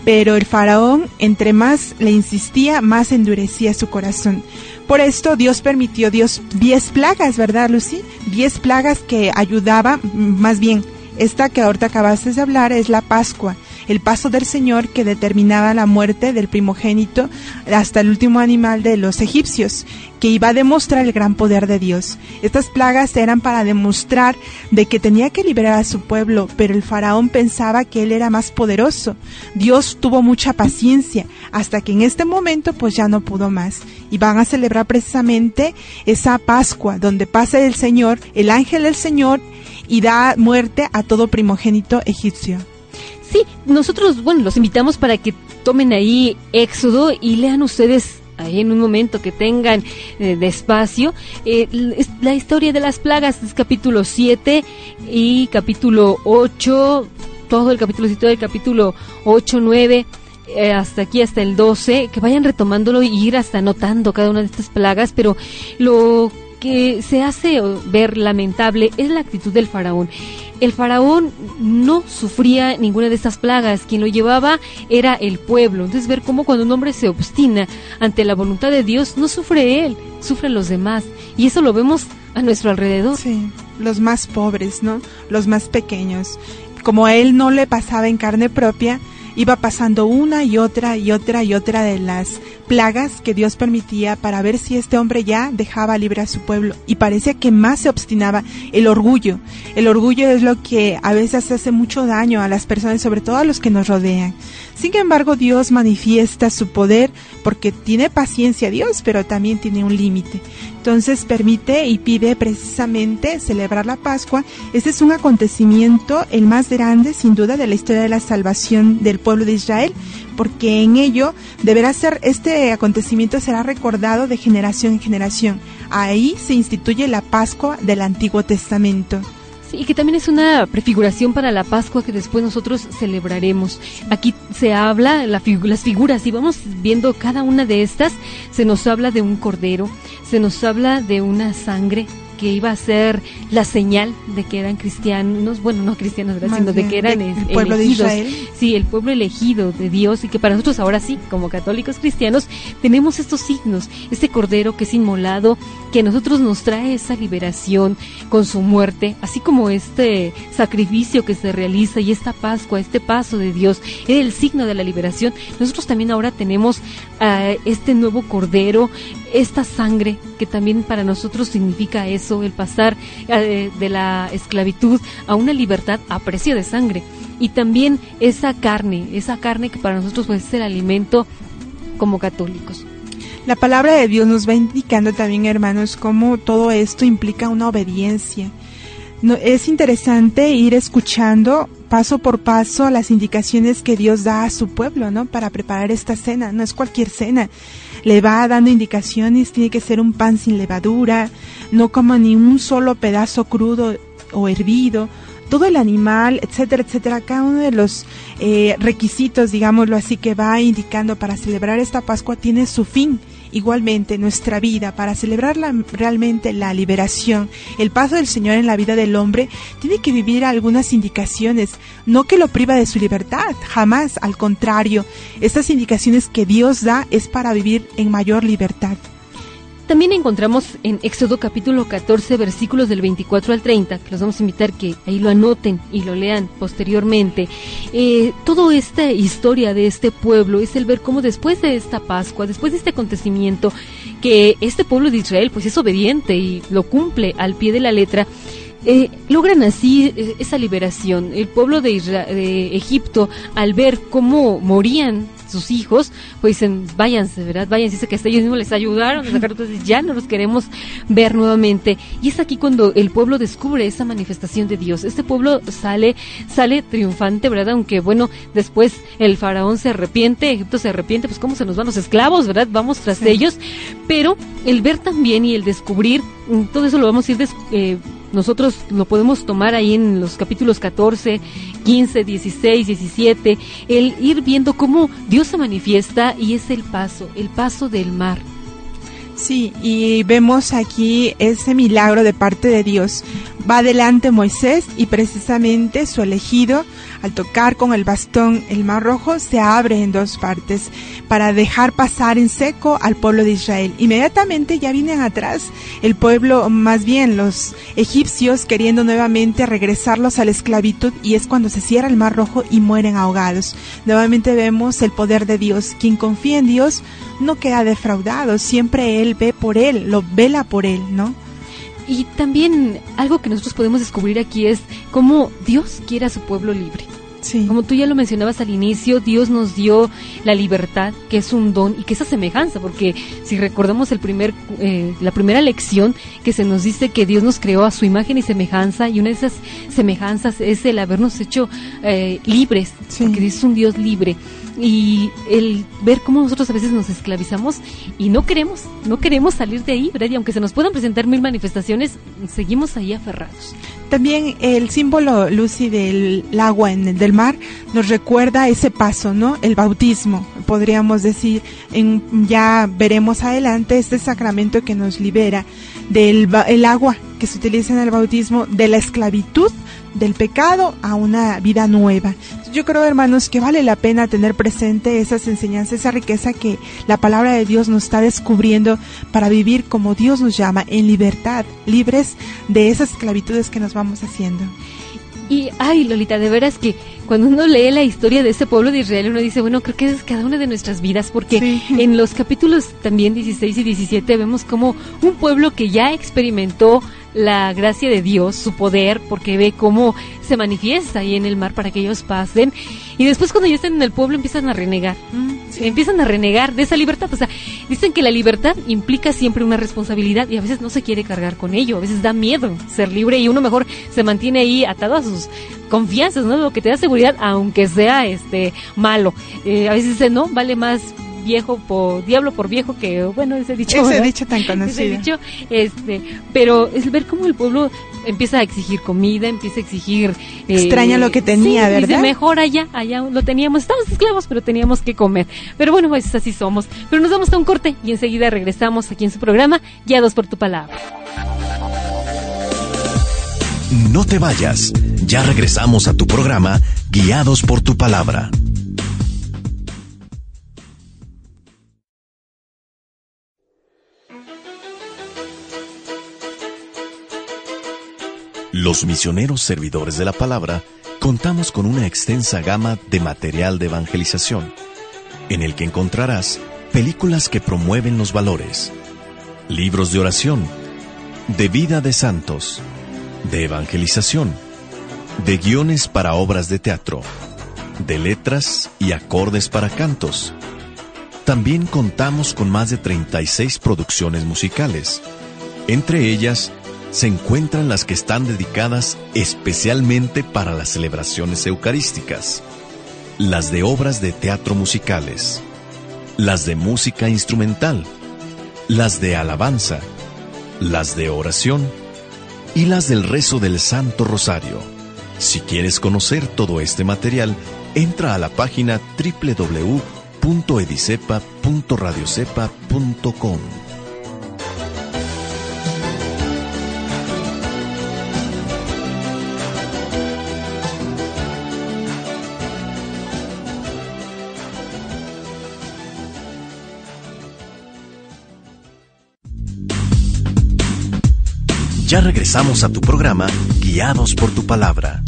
Pero el faraón, entre más le insistía, más endurecía su corazón. Por esto Dios permitió Dios diez plagas, ¿verdad, Lucy? Diez plagas que ayudaban, más bien, esta que ahorita acabaste de hablar es la Pascua, el paso del Señor que determinaba la muerte del primogénito hasta el último animal de los egipcios, que iba a demostrar el gran poder de Dios. Estas plagas eran para demostrar de que tenía que liberar a su pueblo, pero el faraón pensaba que él era más poderoso. Dios tuvo mucha paciencia hasta que en este momento pues ya no pudo más. Y van a celebrar precisamente esa Pascua donde pasa el Señor, el ángel del Señor y da muerte a todo primogénito egipcio. Sí, nosotros, bueno, los invitamos para que tomen ahí Éxodo y lean ustedes ahí en un momento que tengan eh, despacio eh, la historia de las plagas, es capítulo 7 y capítulo 8, todo el capítulo 7 del capítulo 8, 9 eh, hasta aquí, hasta el 12, que vayan retomándolo y ir hasta anotando cada una de estas plagas, pero lo que se hace ver lamentable es la actitud del faraón. El faraón no sufría ninguna de estas plagas, quien lo llevaba era el pueblo. Entonces ver cómo cuando un hombre se obstina ante la voluntad de Dios, no sufre él, sufren los demás. Y eso lo vemos a nuestro alrededor. Sí, los más pobres, ¿no? Los más pequeños. Como a él no le pasaba en carne propia, iba pasando una y otra y otra y otra de las plagas que Dios permitía para ver si este hombre ya dejaba libre a su pueblo. Y parecía que más se obstinaba el orgullo. El orgullo es lo que a veces hace mucho daño a las personas, sobre todo a los que nos rodean. Sin embargo, Dios manifiesta su poder porque tiene paciencia Dios, pero también tiene un límite. Entonces permite y pide precisamente celebrar la Pascua. Este es un acontecimiento el más grande, sin duda, de la historia de la salvación del pueblo de Israel, porque en ello deberá ser, este acontecimiento será recordado de generación en generación. Ahí se instituye la Pascua del Antiguo Testamento. Sí, y que también es una prefiguración para la Pascua que después nosotros celebraremos. Aquí se habla la las figuras y vamos viendo cada una de estas. Se nos habla de un cordero, se nos habla de una sangre, que iba a ser la señal de que eran cristianos, bueno, no cristianos, sino de que eran el pueblo elegidos. de Israel. Sí, el pueblo elegido de Dios y que para nosotros ahora sí, como católicos cristianos, tenemos estos signos, este cordero que es inmolado, que nosotros nos trae esa liberación con su muerte, así como este sacrificio que se realiza y esta Pascua, este paso de Dios, era el signo de la liberación. Nosotros también ahora tenemos uh, este nuevo cordero, esta sangre que también para nosotros significa eso, el pasar eh, de la esclavitud a una libertad a precio de sangre. Y también esa carne, esa carne que para nosotros puede ser alimento como católicos. La palabra de Dios nos va indicando también, hermanos, cómo todo esto implica una obediencia. No, es interesante ir escuchando paso por paso las indicaciones que Dios da a su pueblo, ¿no? Para preparar esta cena. No es cualquier cena. Le va dando indicaciones, tiene que ser un pan sin levadura, no como ni un solo pedazo crudo o hervido, todo el animal, etcétera, etcétera, cada uno de los eh, requisitos, digámoslo así, que va indicando para celebrar esta Pascua tiene su fin. Igualmente, nuestra vida, para celebrar la, realmente la liberación, el paso del Señor en la vida del hombre, tiene que vivir algunas indicaciones, no que lo priva de su libertad, jamás, al contrario, estas indicaciones que Dios da es para vivir en mayor libertad. También encontramos en Éxodo capítulo 14 versículos del 24 al 30, que los vamos a invitar que ahí lo anoten y lo lean posteriormente. Eh, toda esta historia de este pueblo es el ver cómo después de esta Pascua, después de este acontecimiento, que este pueblo de Israel pues es obediente y lo cumple al pie de la letra, eh, logran así eh, esa liberación. El pueblo de, Isra de Egipto, al ver cómo morían sus hijos, pues dicen, váyanse, ¿verdad? Váyanse, dice que hasta ellos mismos les ayudaron a sacar, entonces ya no los queremos ver nuevamente. Y es aquí cuando el pueblo descubre esa manifestación de Dios. Este pueblo sale, sale triunfante, ¿verdad? Aunque bueno, después el faraón se arrepiente, Egipto se arrepiente, pues cómo se nos van los esclavos, ¿verdad? Vamos tras sí. ellos. Pero el ver también y el descubrir, todo eso lo vamos a ir eh, nosotros lo podemos tomar ahí en los capítulos 14, 15, 16, 17, el ir viendo cómo Dios se manifiesta y es el paso, el paso del mar. Sí, y vemos aquí ese milagro de parte de Dios. Va adelante Moisés y precisamente su elegido, al tocar con el bastón el mar rojo, se abre en dos partes para dejar pasar en seco al pueblo de Israel. Inmediatamente ya vienen atrás el pueblo, más bien los egipcios, queriendo nuevamente regresarlos a la esclavitud y es cuando se cierra el mar rojo y mueren ahogados. Nuevamente vemos el poder de Dios. Quien confía en Dios no queda defraudado, siempre Él ve por Él, lo vela por Él, ¿no? Y también algo que nosotros podemos descubrir aquí es cómo Dios quiere a su pueblo libre. Sí. Como tú ya lo mencionabas al inicio, Dios nos dio la libertad, que es un don y que esa semejanza, porque si recordamos el primer, eh, la primera lección que se nos dice que Dios nos creó a su imagen y semejanza, y una de esas semejanzas es el habernos hecho eh, libres, Sí. porque Dios es un Dios libre y el ver cómo nosotros a veces nos esclavizamos y no queremos, no queremos salir de ahí, ¿verdad? Y aunque se nos puedan presentar mil manifestaciones, seguimos ahí aferrados. También el símbolo, Lucy, del agua en el del mar nos recuerda ese paso, ¿no? El bautismo, podríamos decir. En, ya veremos adelante este sacramento que nos libera del el agua que se utiliza en el bautismo, de la esclavitud, del pecado a una vida nueva. Yo creo, hermanos, que vale la pena tener presente esas enseñanzas, esa riqueza que la palabra de Dios nos está descubriendo para vivir como Dios nos llama, en libertad, libres de esas esclavitudes que nos vamos haciendo. Y, ay, Lolita, de veras que cuando uno lee la historia de ese pueblo de Israel, uno dice, bueno, creo que es cada una de nuestras vidas, porque Sí. en los capítulos también 16 y 17 vemos como un pueblo que ya experimentó la gracia de Dios, su poder, porque ve cómo se manifiesta ahí en el mar para que ellos pasen. Y después cuando ya están en el pueblo empiezan a renegar. Empiezan a renegar de esa libertad. O sea, dicen que la libertad implica siempre una responsabilidad y a veces no se quiere cargar con ello. A veces da miedo ser libre y uno mejor se mantiene ahí atado a sus confianzas, ¿no? Lo que te da seguridad, aunque sea este malo. Eh, a veces dice, no, vale más viejo por diablo por viejo que bueno ese dicho Ese ¿verdad? dicho tan [laughs] Ese conocido. dicho, este pero es ver cómo el pueblo empieza a exigir comida empieza a exigir eh, Extraña lo que tenía, sí, dice, ¿verdad? mejor allá allá lo teníamos estábamos esclavos pero teníamos que comer pero bueno pues así somos pero nos damos a un corte y enseguida regresamos aquí en su programa guiados por tu palabra No te vayas. Ya regresamos a tu programa Guiados por tu palabra. Los misioneros servidores de la palabra contamos con una extensa gama de material de evangelización, en el que encontrarás películas que promueven los valores, libros de oración, de vida de santos, de evangelización, de guiones para obras de teatro, de letras y acordes para cantos. También contamos con más de 36 producciones musicales. Entre ellas se encuentran las que están dedicadas especialmente para las celebraciones eucarísticas, las de obras de teatro musicales, las de música instrumental, las de alabanza, las de oración, y las del rezo del Santo Rosario. Si quieres conocer todo este material, entra a la página www.edicepa.radiocepa.com. Ya regresamos a tu programa Guiados por tu palabra.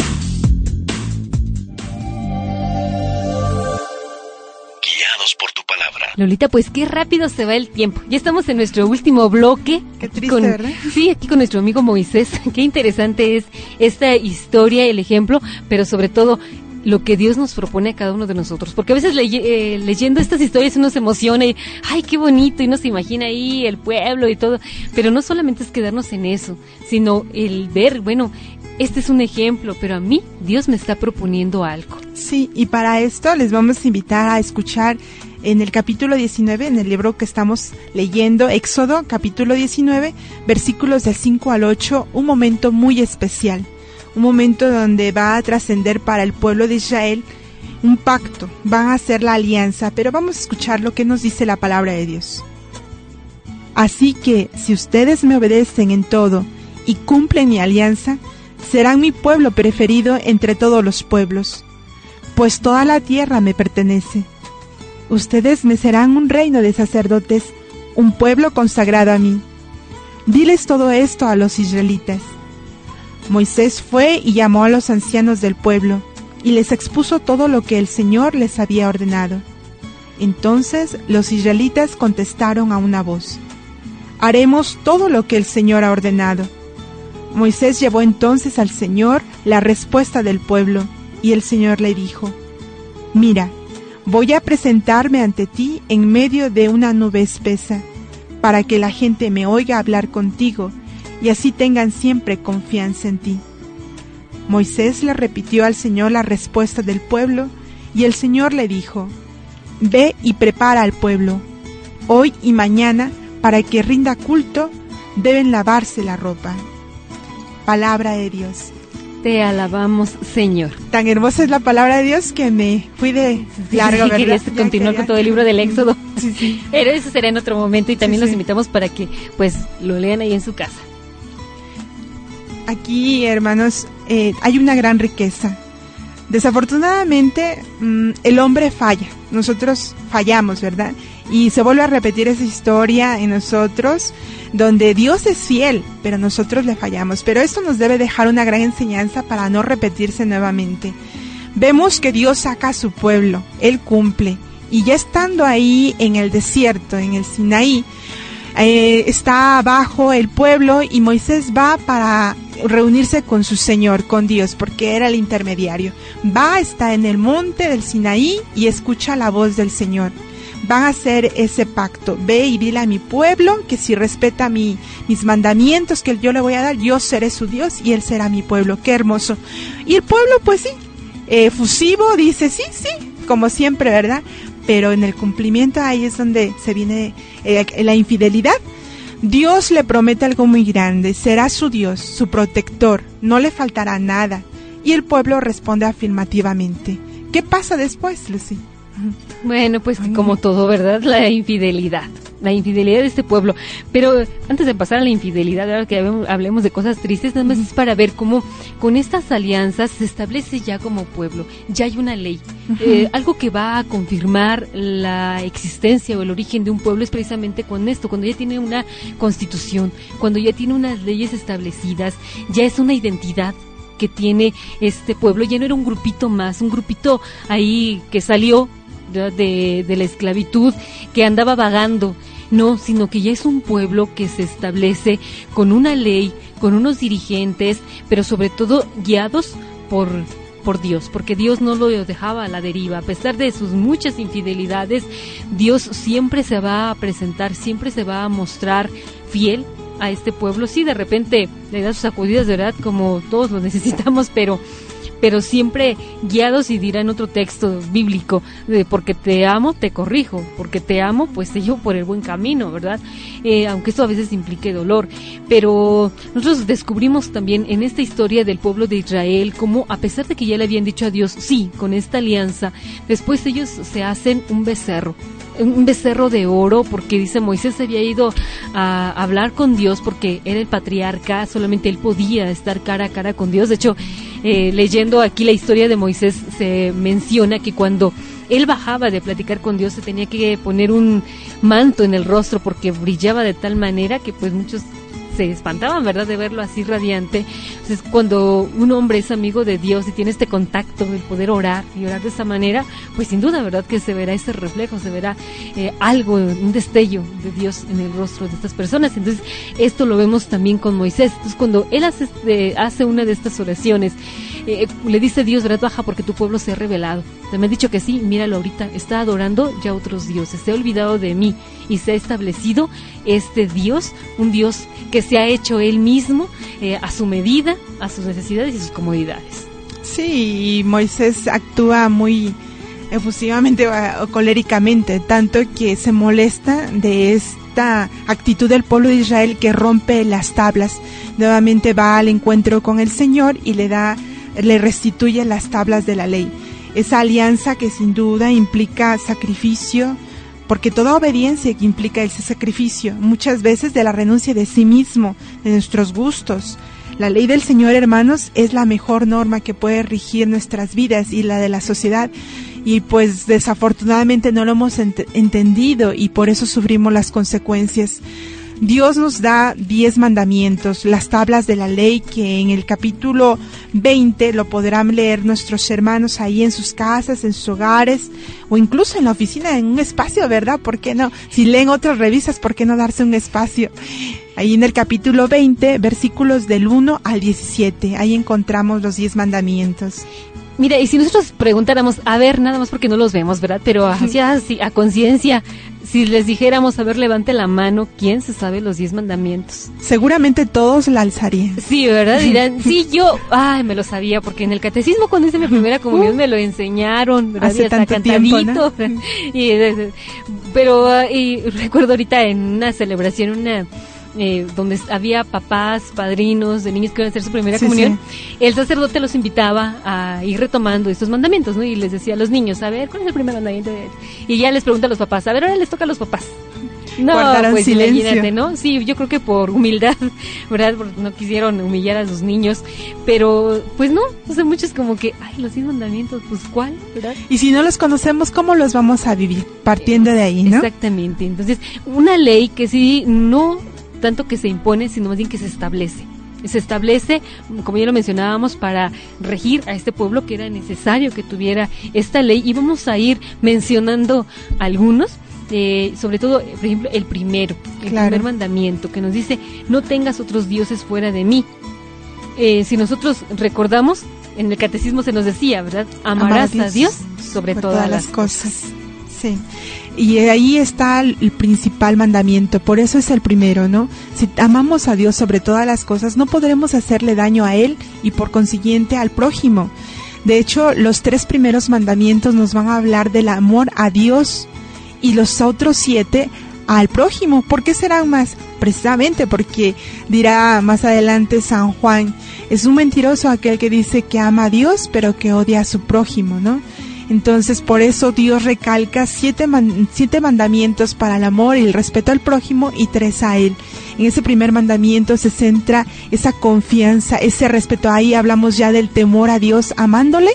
Guiados por tu palabra. Lolita, pues qué rápido se va el tiempo. Ya estamos en nuestro último bloque. Qué triste, con- ¿verdad? Sí, aquí con nuestro amigo Moisés. [laughs] Qué interesante es esta historia, el ejemplo, pero sobre todo lo que Dios nos propone a cada uno de nosotros. Porque a veces eh, leyendo estas historias uno se emociona y, ay, qué bonito, y uno se imagina ahí el pueblo y todo. Pero no solamente es quedarnos en eso, sino el ver, bueno, este es un ejemplo, pero a mí Dios me está proponiendo algo. Sí, y para esto les vamos a invitar a escuchar en el capítulo 19, en el libro que estamos leyendo, Éxodo, capítulo 19, versículos del 5 al 8, un momento muy especial, un momento donde va a trascender para el pueblo de Israel un pacto, van a hacer la alianza, pero vamos a escuchar lo que nos dice la palabra de Dios. Así que, si ustedes me obedecen en todo y cumplen mi alianza, serán mi pueblo preferido entre todos los pueblos pues toda la tierra me pertenece. Ustedes me serán un reino de sacerdotes, un pueblo consagrado a mí. Diles todo esto a los israelitas. Moisés fue y llamó a los ancianos del pueblo, y les expuso todo lo que el Señor les había ordenado. Entonces los israelitas contestaron a una voz, Haremos todo lo que el Señor ha ordenado. Moisés llevó entonces al Señor la respuesta del pueblo, y el Señor le dijo, Mira, voy a presentarme ante ti en medio de una nube espesa, para que la gente me oiga hablar contigo, y así tengan siempre confianza en ti. Moisés le repitió al Señor la respuesta del pueblo, y el Señor le dijo, Ve y prepara al pueblo. Hoy y mañana, para que rinda culto, deben lavarse la ropa. Palabra de Dios. Te alabamos, Señor. Tan hermosa es la palabra de Dios que me fui de largo, Sí, ¿verdad? querías continuar quería- con todo el libro del Éxodo. Sí, sí. [laughs] Pero eso será en otro momento y también Sí, los sí. invitamos para que pues lo lean ahí en su casa. Aquí, hermanos, eh, hay una gran riqueza. Desafortunadamente, mm, el hombre falla. Nosotros fallamos, ¿verdad? Y se vuelve a repetir esa historia en nosotros, donde Dios es fiel, pero nosotros le fallamos. Pero esto nos debe dejar una gran enseñanza para no repetirse nuevamente. vemos que Dios saca a su pueblo, Él cumple. Y ya estando ahí en el desierto, en el Sinaí, eh, está abajo el pueblo y Moisés va para reunirse con su Señor, con Dios, porque era el intermediario. Va, está en el monte del Sinaí y escucha la voz del Señor. Van a hacer ese pacto. Ve y dile a mi pueblo que si respeta mi, mis mandamientos que yo le voy a dar, yo seré su Dios y él será mi pueblo. Qué hermoso. Y el pueblo, pues sí, eh, fusivo, dice sí, sí, como siempre, ¿verdad? Pero en el cumplimiento ahí es donde se viene eh, la infidelidad. Dios le promete algo muy grande, será su Dios, su protector, no le faltará nada. Y el pueblo responde afirmativamente. ¿Qué pasa después, Lucy? [laughs] Bueno, pues como todo, ¿verdad? La infidelidad. La infidelidad de este pueblo. Pero antes de pasar a la infidelidad, ahora que hablemos de cosas tristes, nada más es para ver cómo con estas alianzas se establece ya como pueblo, ya hay una ley. Eh, algo que va a confirmar la existencia o el origen de un pueblo es precisamente con esto, cuando ya tiene una constitución, cuando ya tiene unas leyes establecidas, ya es una identidad que tiene este pueblo, ya no era un grupito más, un grupito ahí que salió de, la esclavitud que andaba vagando. No, sino que ya es un pueblo que se establece con una ley, con unos dirigentes, pero sobre todo guiados por, por Dios, porque Dios no lo dejaba a la deriva. A pesar de sus muchas infidelidades, Dios siempre se va a presentar, siempre se va a mostrar fiel a este pueblo. Sí, de repente le da sus sacudidas, de verdad, como todos lo [laughs] necesitamos, pero pero siempre guiados y dirán otro texto bíblico, de porque te amo, te corrijo, porque te amo, pues te por el buen camino, ¿verdad? Eh, aunque esto a veces implique dolor. Pero nosotros descubrimos también en esta historia del pueblo de Israel cómo a pesar de que ya le habían dicho a Dios, sí, con esta alianza, después ellos se hacen un becerro, un becerro de oro, porque dice Moisés había ido a hablar con Dios porque era el patriarca, solamente él podía estar cara a cara con Dios. De hecho, eh, leyendo aquí la historia de Moisés se menciona que cuando él bajaba de platicar con Dios se tenía que poner un manto en el rostro porque brillaba de tal manera que pues muchos se espantaban, ¿verdad?, de verlo así radiante. Entonces, cuando un hombre es amigo de Dios y tiene este contacto, el poder orar y orar de esa manera, pues sin duda, ¿verdad?, que se verá ese reflejo, se verá eh, algo, un destello de Dios en el rostro de estas personas. Entonces, esto lo vemos también con Moisés. Entonces, cuando él hace, este, hace una de estas oraciones, eh, le dice Dios, ¿verdad? Baja porque tu pueblo se ha revelado. Me ha dicho que sí, míralo ahorita, está adorando ya otros dioses, se ha olvidado de mí y se ha establecido este Dios, un Dios que se ha hecho él mismo eh, a su medida, a sus necesidades y sus comodidades. Sí, Moisés actúa muy efusivamente o coléricamente, tanto que se molesta de esta actitud del pueblo de Israel que rompe las tablas. Nuevamente va al encuentro con el Señor y le da le restituye las tablas de la ley. Esa alianza que sin duda implica sacrificio, porque toda obediencia implica ese sacrificio, muchas veces de la renuncia de sí mismo, de nuestros gustos. La ley del Señor, hermanos, es la mejor norma que puede regir nuestras vidas y la de la sociedad. Y pues desafortunadamente no lo hemos entendido y por eso sufrimos las consecuencias. Dios nos da diez mandamientos, las tablas de la ley que en el capítulo 20 lo podrán leer nuestros hermanos ahí en sus casas, en sus hogares o incluso en la oficina, en un espacio, ¿verdad? ¿Por qué no? Si leen otras revistas, ¿por qué no darse un espacio? Ahí en el capítulo 20, versículos del 1 al 17, ahí encontramos los diez mandamientos. Mira, y si nosotros preguntáramos, a ver, nada más porque no los vemos, ¿verdad? Pero así, a conciencia, si les dijéramos, a ver, levante la mano, ¿quién se sabe los diez mandamientos? Seguramente todos la alzarían. Sí, ¿verdad? [laughs] Dirán, sí, yo, ay, me lo sabía, porque en el catecismo cuando hice mi primera comunión me lo enseñaron, ¿verdad? Hace tanto tiempo, [laughs] y, pero, ah, y recuerdo ahorita en una celebración, una eh, donde había papás, padrinos de niños que iban a hacer su primera comunión, el sacerdote los invitaba a ir retomando estos mandamientos, ¿no? Y les decía a los niños, a ver, ¿cuál es el primer mandamiento? Y ya les pregunta a los papás, a ver, ahora les toca a los papás. No, pues silencio. ¿no? Sí, yo creo que por humildad, [laughs] ¿verdad? Porque no quisieron humillar a los niños, pero pues no, o sea, muchos como que, ay, los diez mandamientos, pues ¿cuál? ¿verdad? Y si no los conocemos, ¿cómo los vamos a vivir? Partiendo de ahí, ¿no? Exactamente. Entonces, una ley que sí no tanto que se impone, sino más bien que se establece. se establece, como ya lo mencionábamos, para regir a este pueblo que era necesario que tuviera esta ley y vamos a ir mencionando algunos. Eh, sobre todo, por ejemplo, el primero, el primer mandamiento que nos dice, no tengas otros dioses fuera de mí. Eh, si nosotros recordamos, en el catecismo se nos decía, ¿verdad? Amarás a Dios, sobre, todas, las cosas. Y ahí está el, principal mandamiento, por eso es el primero, ¿no? Si amamos a Dios sobre todas las cosas, no podremos hacerle daño a Él y por consiguiente al prójimo. De hecho, los tres primeros mandamientos nos van a hablar del amor a Dios y los otros siete al prójimo. ¿Por qué serán más? Precisamente porque dirá más adelante San Juan, es un mentiroso aquel que dice que ama a Dios pero que odia a su prójimo, ¿no? Entonces, por eso Dios recalca siete, siete mandamientos para el amor y el respeto al prójimo y tres a Él. En ese primer mandamiento se centra esa confianza, ese respeto. Ahí hablamos ya del temor a Dios, amándole,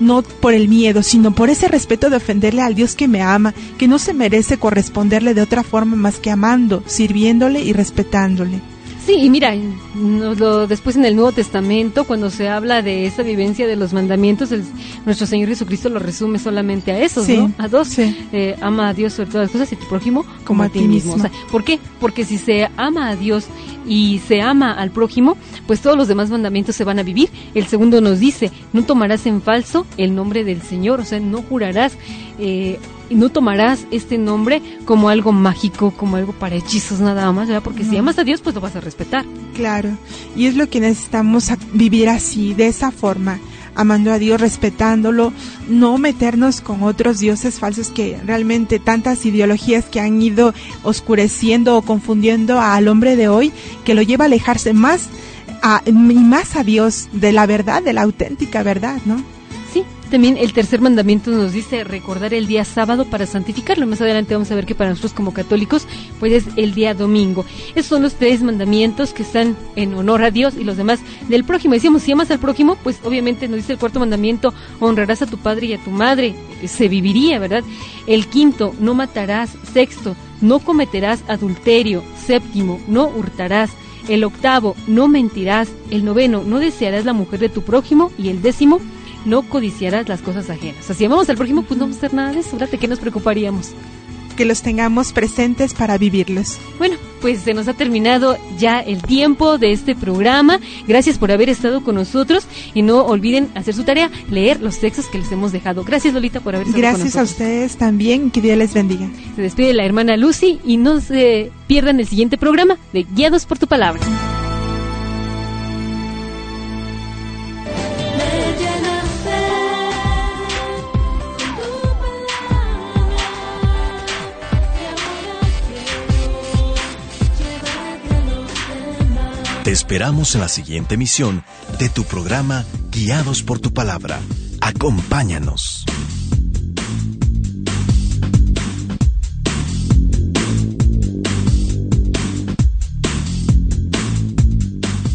no por el miedo, sino por ese respeto de ofenderle al Dios que me ama, que no se merece corresponderle de otra forma más que amando, sirviéndole y respetándole. Sí, y mira, lo, después en el Nuevo Testamento, cuando se habla de esa vivencia de los mandamientos, nuestro Señor Jesucristo lo resume solamente a esos, ¿no? A dos. Eh, ama a Dios sobre todas las cosas y tu prójimo como, a, ti mismo. ¿Por qué? Porque si se ama a Dios y se ama al prójimo, pues todos los demás mandamientos se van a vivir. El segundo nos dice, no tomarás en falso el nombre del Señor, o sea, no jurarás. Eh, y no tomarás este nombre como algo mágico, como algo para hechizos nada más, ¿verdad? Porque si amas a Dios, pues lo vas a respetar. Claro, y es lo que necesitamos vivir así, de esa forma, amando a Dios, respetándolo, no meternos con otros dioses falsos que realmente tantas ideologías que han ido oscureciendo o confundiendo al hombre de hoy, que lo lleva a alejarse más a, y más a Dios de la verdad, de la auténtica verdad, ¿no? También el tercer mandamiento nos dice recordar el día sábado para santificarlo. Más adelante vamos a ver que para nosotros como católicos pues es el día domingo. Esos son los tres mandamientos que están en honor a Dios y los demás del prójimo. Decíamos, si amas al prójimo, pues obviamente nos dice el cuarto mandamiento, honrarás a tu padre y a tu madre. Se viviría, ¿verdad? El quinto, no matarás. Sexto, no cometerás adulterio. Séptimo, no hurtarás. El octavo, no mentirás. El noveno, no desearás la mujer de tu prójimo. Y el décimo, no codiciarás las cosas ajenas. O sea, si amamos al prójimo, pues no vamos a hacer nada de eso. ¿De qué nos preocuparíamos? Que los tengamos presentes para vivirlos. Bueno, pues se nos ha terminado ya el tiempo de este programa. Gracias por haber estado con nosotros y no olviden hacer su tarea, leer los textos que les hemos dejado. Gracias Lolita por haber estado Gracias con nosotros. Gracias a ustedes también, que Dios les bendiga. Se despide la hermana Lucy y no se pierdan el siguiente programa de Guiados por tu palabra. Esperamos en la siguiente emisión de tu programa Guiados por tu palabra. Acompáñanos.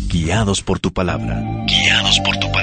Guiados por tu palabra. Guiados por tu palabra